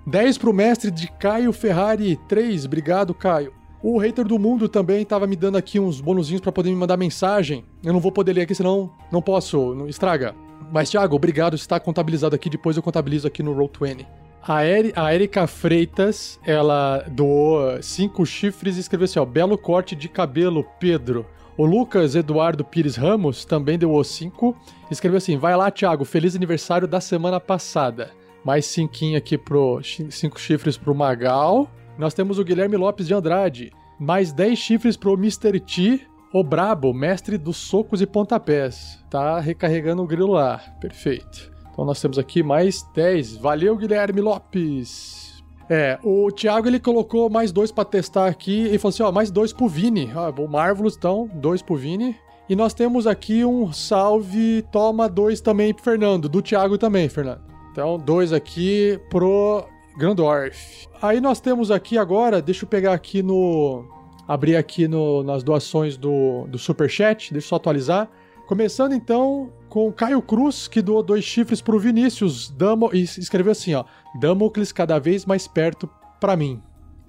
10 pro mestre de Caio Ferrari 3. Obrigado, Caio. O hater do mundo também tava me dando aqui uns bonuzinhos para poder me mandar mensagem. Eu não vou poder ler aqui, senão não posso, estraga. Mas, Thiago, obrigado, está contabilizado aqui, depois eu contabilizo aqui no Roll20. A, Eri, a Erika Freitas, ela doou cinco chifres e escreveu assim, ó, belo corte de cabelo, Pedro. O Lucas Eduardo Pires Ramos também doou cinco. Escreveu assim, vai lá, Thiago, feliz aniversário da semana passada. Mais cinquinho aqui pro, cinco chifres pro Magal. Nós temos o Guilherme Lopes de Andrade. Mais 10 chifres pro Mr. T, o Brabo, mestre dos socos e pontapés. Tá recarregando o grilo lá. Perfeito. Então nós temos aqui mais 10. Valeu, Guilherme Lopes. É, o Thiago ele colocou mais dois para testar aqui e falou assim: ó, mais dois pro Vini. Ah, o Marvelous, então, dois pro Vini. E nós temos aqui um salve, toma dois também pro Fernando, do Thiago também, Fernando. Então, dois aqui pro Grandorf. Aí nós temos aqui agora, deixa eu pegar aqui no. abrir aqui no, nas doações do, do Superchat, deixa eu só atualizar. Começando então com Caio Cruz, que doou dois chifres pro Vinícius Damo, e escreveu assim, ó, Damocles cada vez mais perto para mim.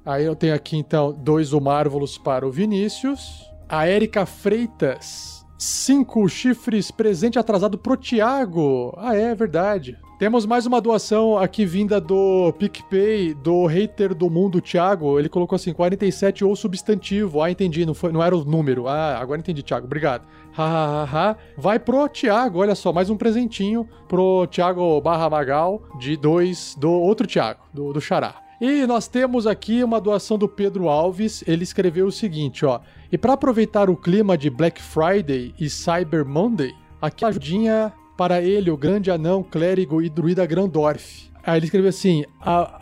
Aí eu tenho aqui então dois o Marvelous para o Vinícius. A Érica Freitas, cinco chifres presente atrasado pro Thiago. Ah, é verdade. Temos mais uma doação aqui vinda do PicPay, do hater do mundo, Thiago. Ele colocou assim, 47 ou substantivo. Ah, entendi, não, foi, não era o número. Ah, agora entendi, Thiago. Obrigado. Hahaha. Vai pro Thiago, olha só, mais um presentinho pro Thiago barra Magal, de dois, do outro Thiago, do, do Xará. E nós temos aqui uma doação do Pedro Alves. Ele escreveu o seguinte, ó. E para aproveitar o clima de Black Friday e Cyber Monday, aqui a ajudinha para ele, o grande anão, clérigo e druida Grandorf. Aí ele escreveu assim: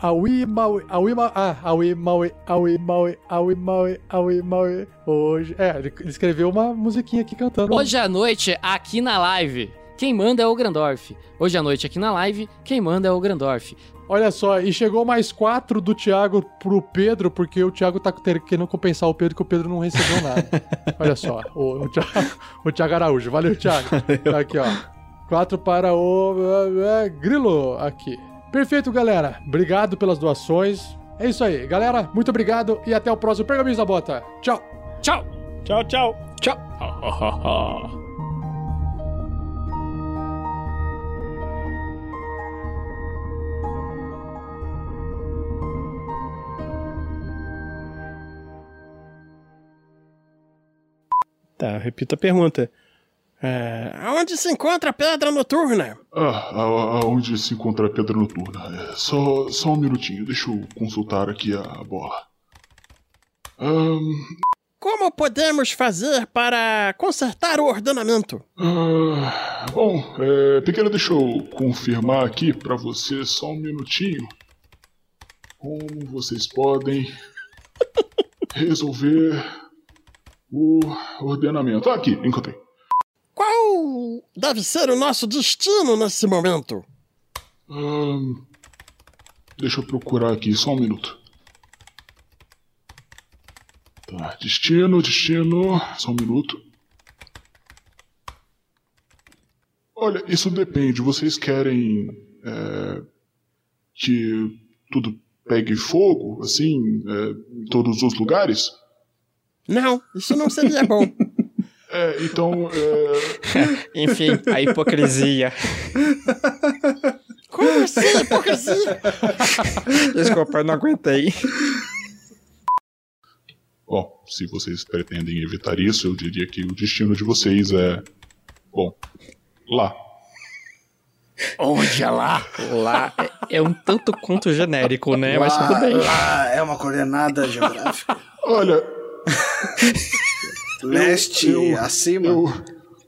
Aui Maui, Aui Maui, ah, Aui Maui, Aui Maui, Aui Maui, Aui Maui. Hoje. É, ele escreveu uma musiquinha aqui cantando. Hoje à noite, aqui na live, quem manda é o Grandorf. Hoje à noite, aqui na live, quem manda é o Grandorf. Olha só, e chegou mais quatro do Thiago pro Pedro, porque o Thiago tá querendo compensar o Pedro, que o Pedro não recebeu nada. Olha só, o, o, Thiago, o Thiago Araújo. Valeu, Thiago. Tá aqui, ó. 4 para o uh, Grilo aqui. Perfeito, galera. Obrigado pelas doações. É isso aí, galera. Muito obrigado e até o próximo Pergaminhos da Bota. Tchau. Tchau. Tchau, tchau. Tchau. Tá, repita a pergunta. É, onde se encontra a pedra noturna? Ah, aonde se encontra a pedra noturna? É, só, só um minutinho, deixa eu consultar aqui a bola. Um... Como podemos fazer para consertar o ordenamento? Ah, bom, é, pequeno, deixa eu confirmar aqui para você só um minutinho. Como vocês podem resolver o ordenamento? Ah, aqui, encontrei. Qual deve ser o nosso destino nesse momento? Hum, deixa eu procurar aqui, só um minuto. Tá, destino, destino. Só um minuto. Olha, isso depende. Vocês querem é, que tudo pegue fogo, assim, é, em todos os lugares? Não, isso não seria bom. É, então. É... Enfim, a hipocrisia. Como assim, hipocrisia? Desculpa, eu não aguentei. Bom, se vocês pretendem evitar isso, eu diria que o destino de vocês é. Bom, lá. Onde é lá? Lá é, é um tanto quanto genérico, né? Lá, Mas tudo bem. lá é uma coordenada geográfica. Olha. Leste, eu, eu, acima. Eu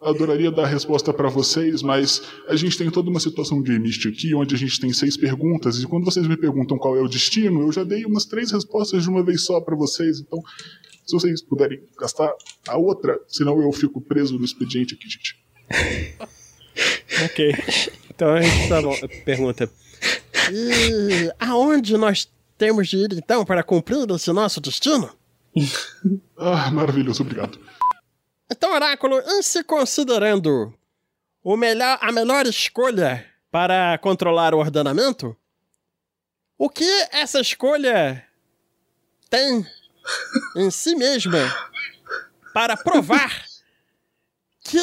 adoraria dar a resposta para vocês, mas a gente tem toda uma situação de Mist aqui, onde a gente tem seis perguntas, e quando vocês me perguntam qual é o destino, eu já dei umas três respostas de uma vez só para vocês, então se vocês puderem gastar a outra, senão eu fico preso no expediente aqui, gente. ok. Então a gente tá bom. Pergunta. E aonde nós temos de ir então para cumprir esse nosso destino? Ah, maravilhoso, obrigado. Então, Oráculo, em se considerando o melhor, a melhor escolha para controlar o ordenamento, o que essa escolha tem em si mesma para provar que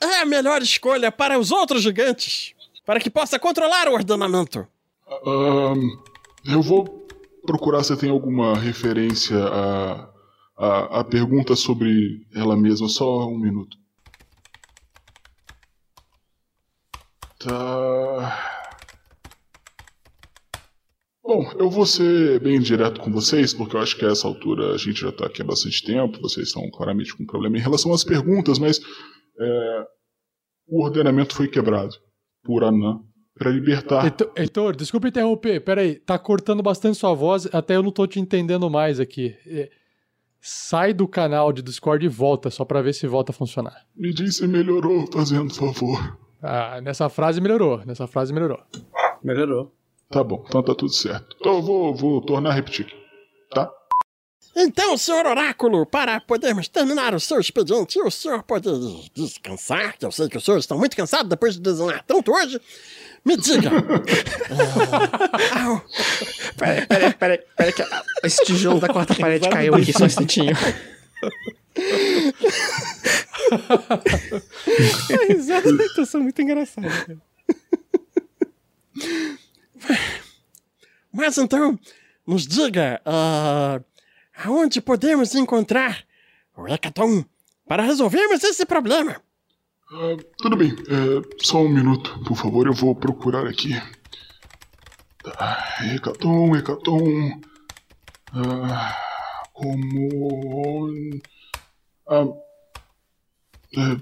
é a melhor escolha para os outros gigantes, para que possa controlar o ordenamento? Ahn, eu vou procurar se tem alguma referência a, a, a pergunta sobre ela mesma. Só um minuto. Tá. Bom, eu vou ser bem direto com vocês, porque eu acho que a essa altura a gente já está aqui há bastante tempo, vocês estão claramente com um problema em relação às perguntas, mas é, o ordenamento foi quebrado por Anã para libertar. Heitor, Heitor, desculpa interromper, peraí, tá cortando bastante sua voz, até eu não tô te entendendo mais aqui. É, Sai do canal de Discord e volta, só pra ver se volta a funcionar. Me diz se melhorou, fazendo favor. Ah, nessa frase melhorou, nessa frase melhorou. Melhorou. Tá bom, então tá tudo certo. Então eu vou, vou tornar a repetir aqui? Então, senhor Oráculo, para podermos terminar o seu expediente o senhor poder descansar, que eu sei que os senhores estão muito cansados depois de desenhar tanto hoje, me diga. Ah, Peraí, peraí, peraí, peraí, que esse tijolo da quarta parede caiu aqui só um instantinho. A risada da Heitor são muito engraçadas. cara. Mas então, nos diga ah, aonde podemos encontrar o Hecaton para resolvermos esse problema. Ah, tudo bem, é, só um minuto, por favor, eu vou procurar aqui. Tá, Hecaton, Hecaton. Ah, como. Ah, é,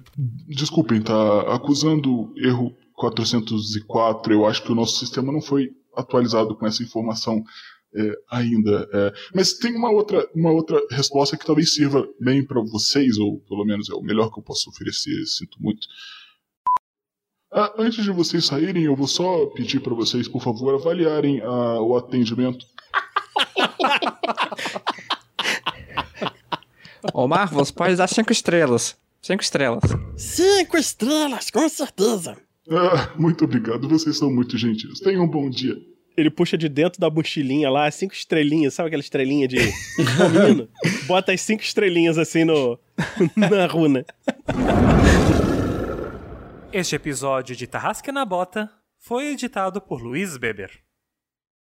desculpem, tá acusando erro 404. Eu acho que o nosso sistema não foi atualizado com essa informação é, ainda. é. mas tem uma outra, uma outra resposta que talvez sirva bem para vocês, ou pelo menos é o melhor que eu posso oferecer, sinto muito. Ah, antes de vocês saírem, eu vou só pedir para vocês, por favor, avaliarem ah, o atendimento. Ô, Marvels, pode dar cinco estrelas. Cinco estrelas. Cinco estrelas, com certeza. Ah, muito obrigado, vocês são muito gentis. Tenham um bom dia. Ele puxa de dentro da mochilinha lá, cinco estrelinhas, sabe aquela estrelinha de menino? Bota as cinco estrelinhas assim no na runa. Este episódio de Tarrasque na Bota foi editado por Luiz Beber.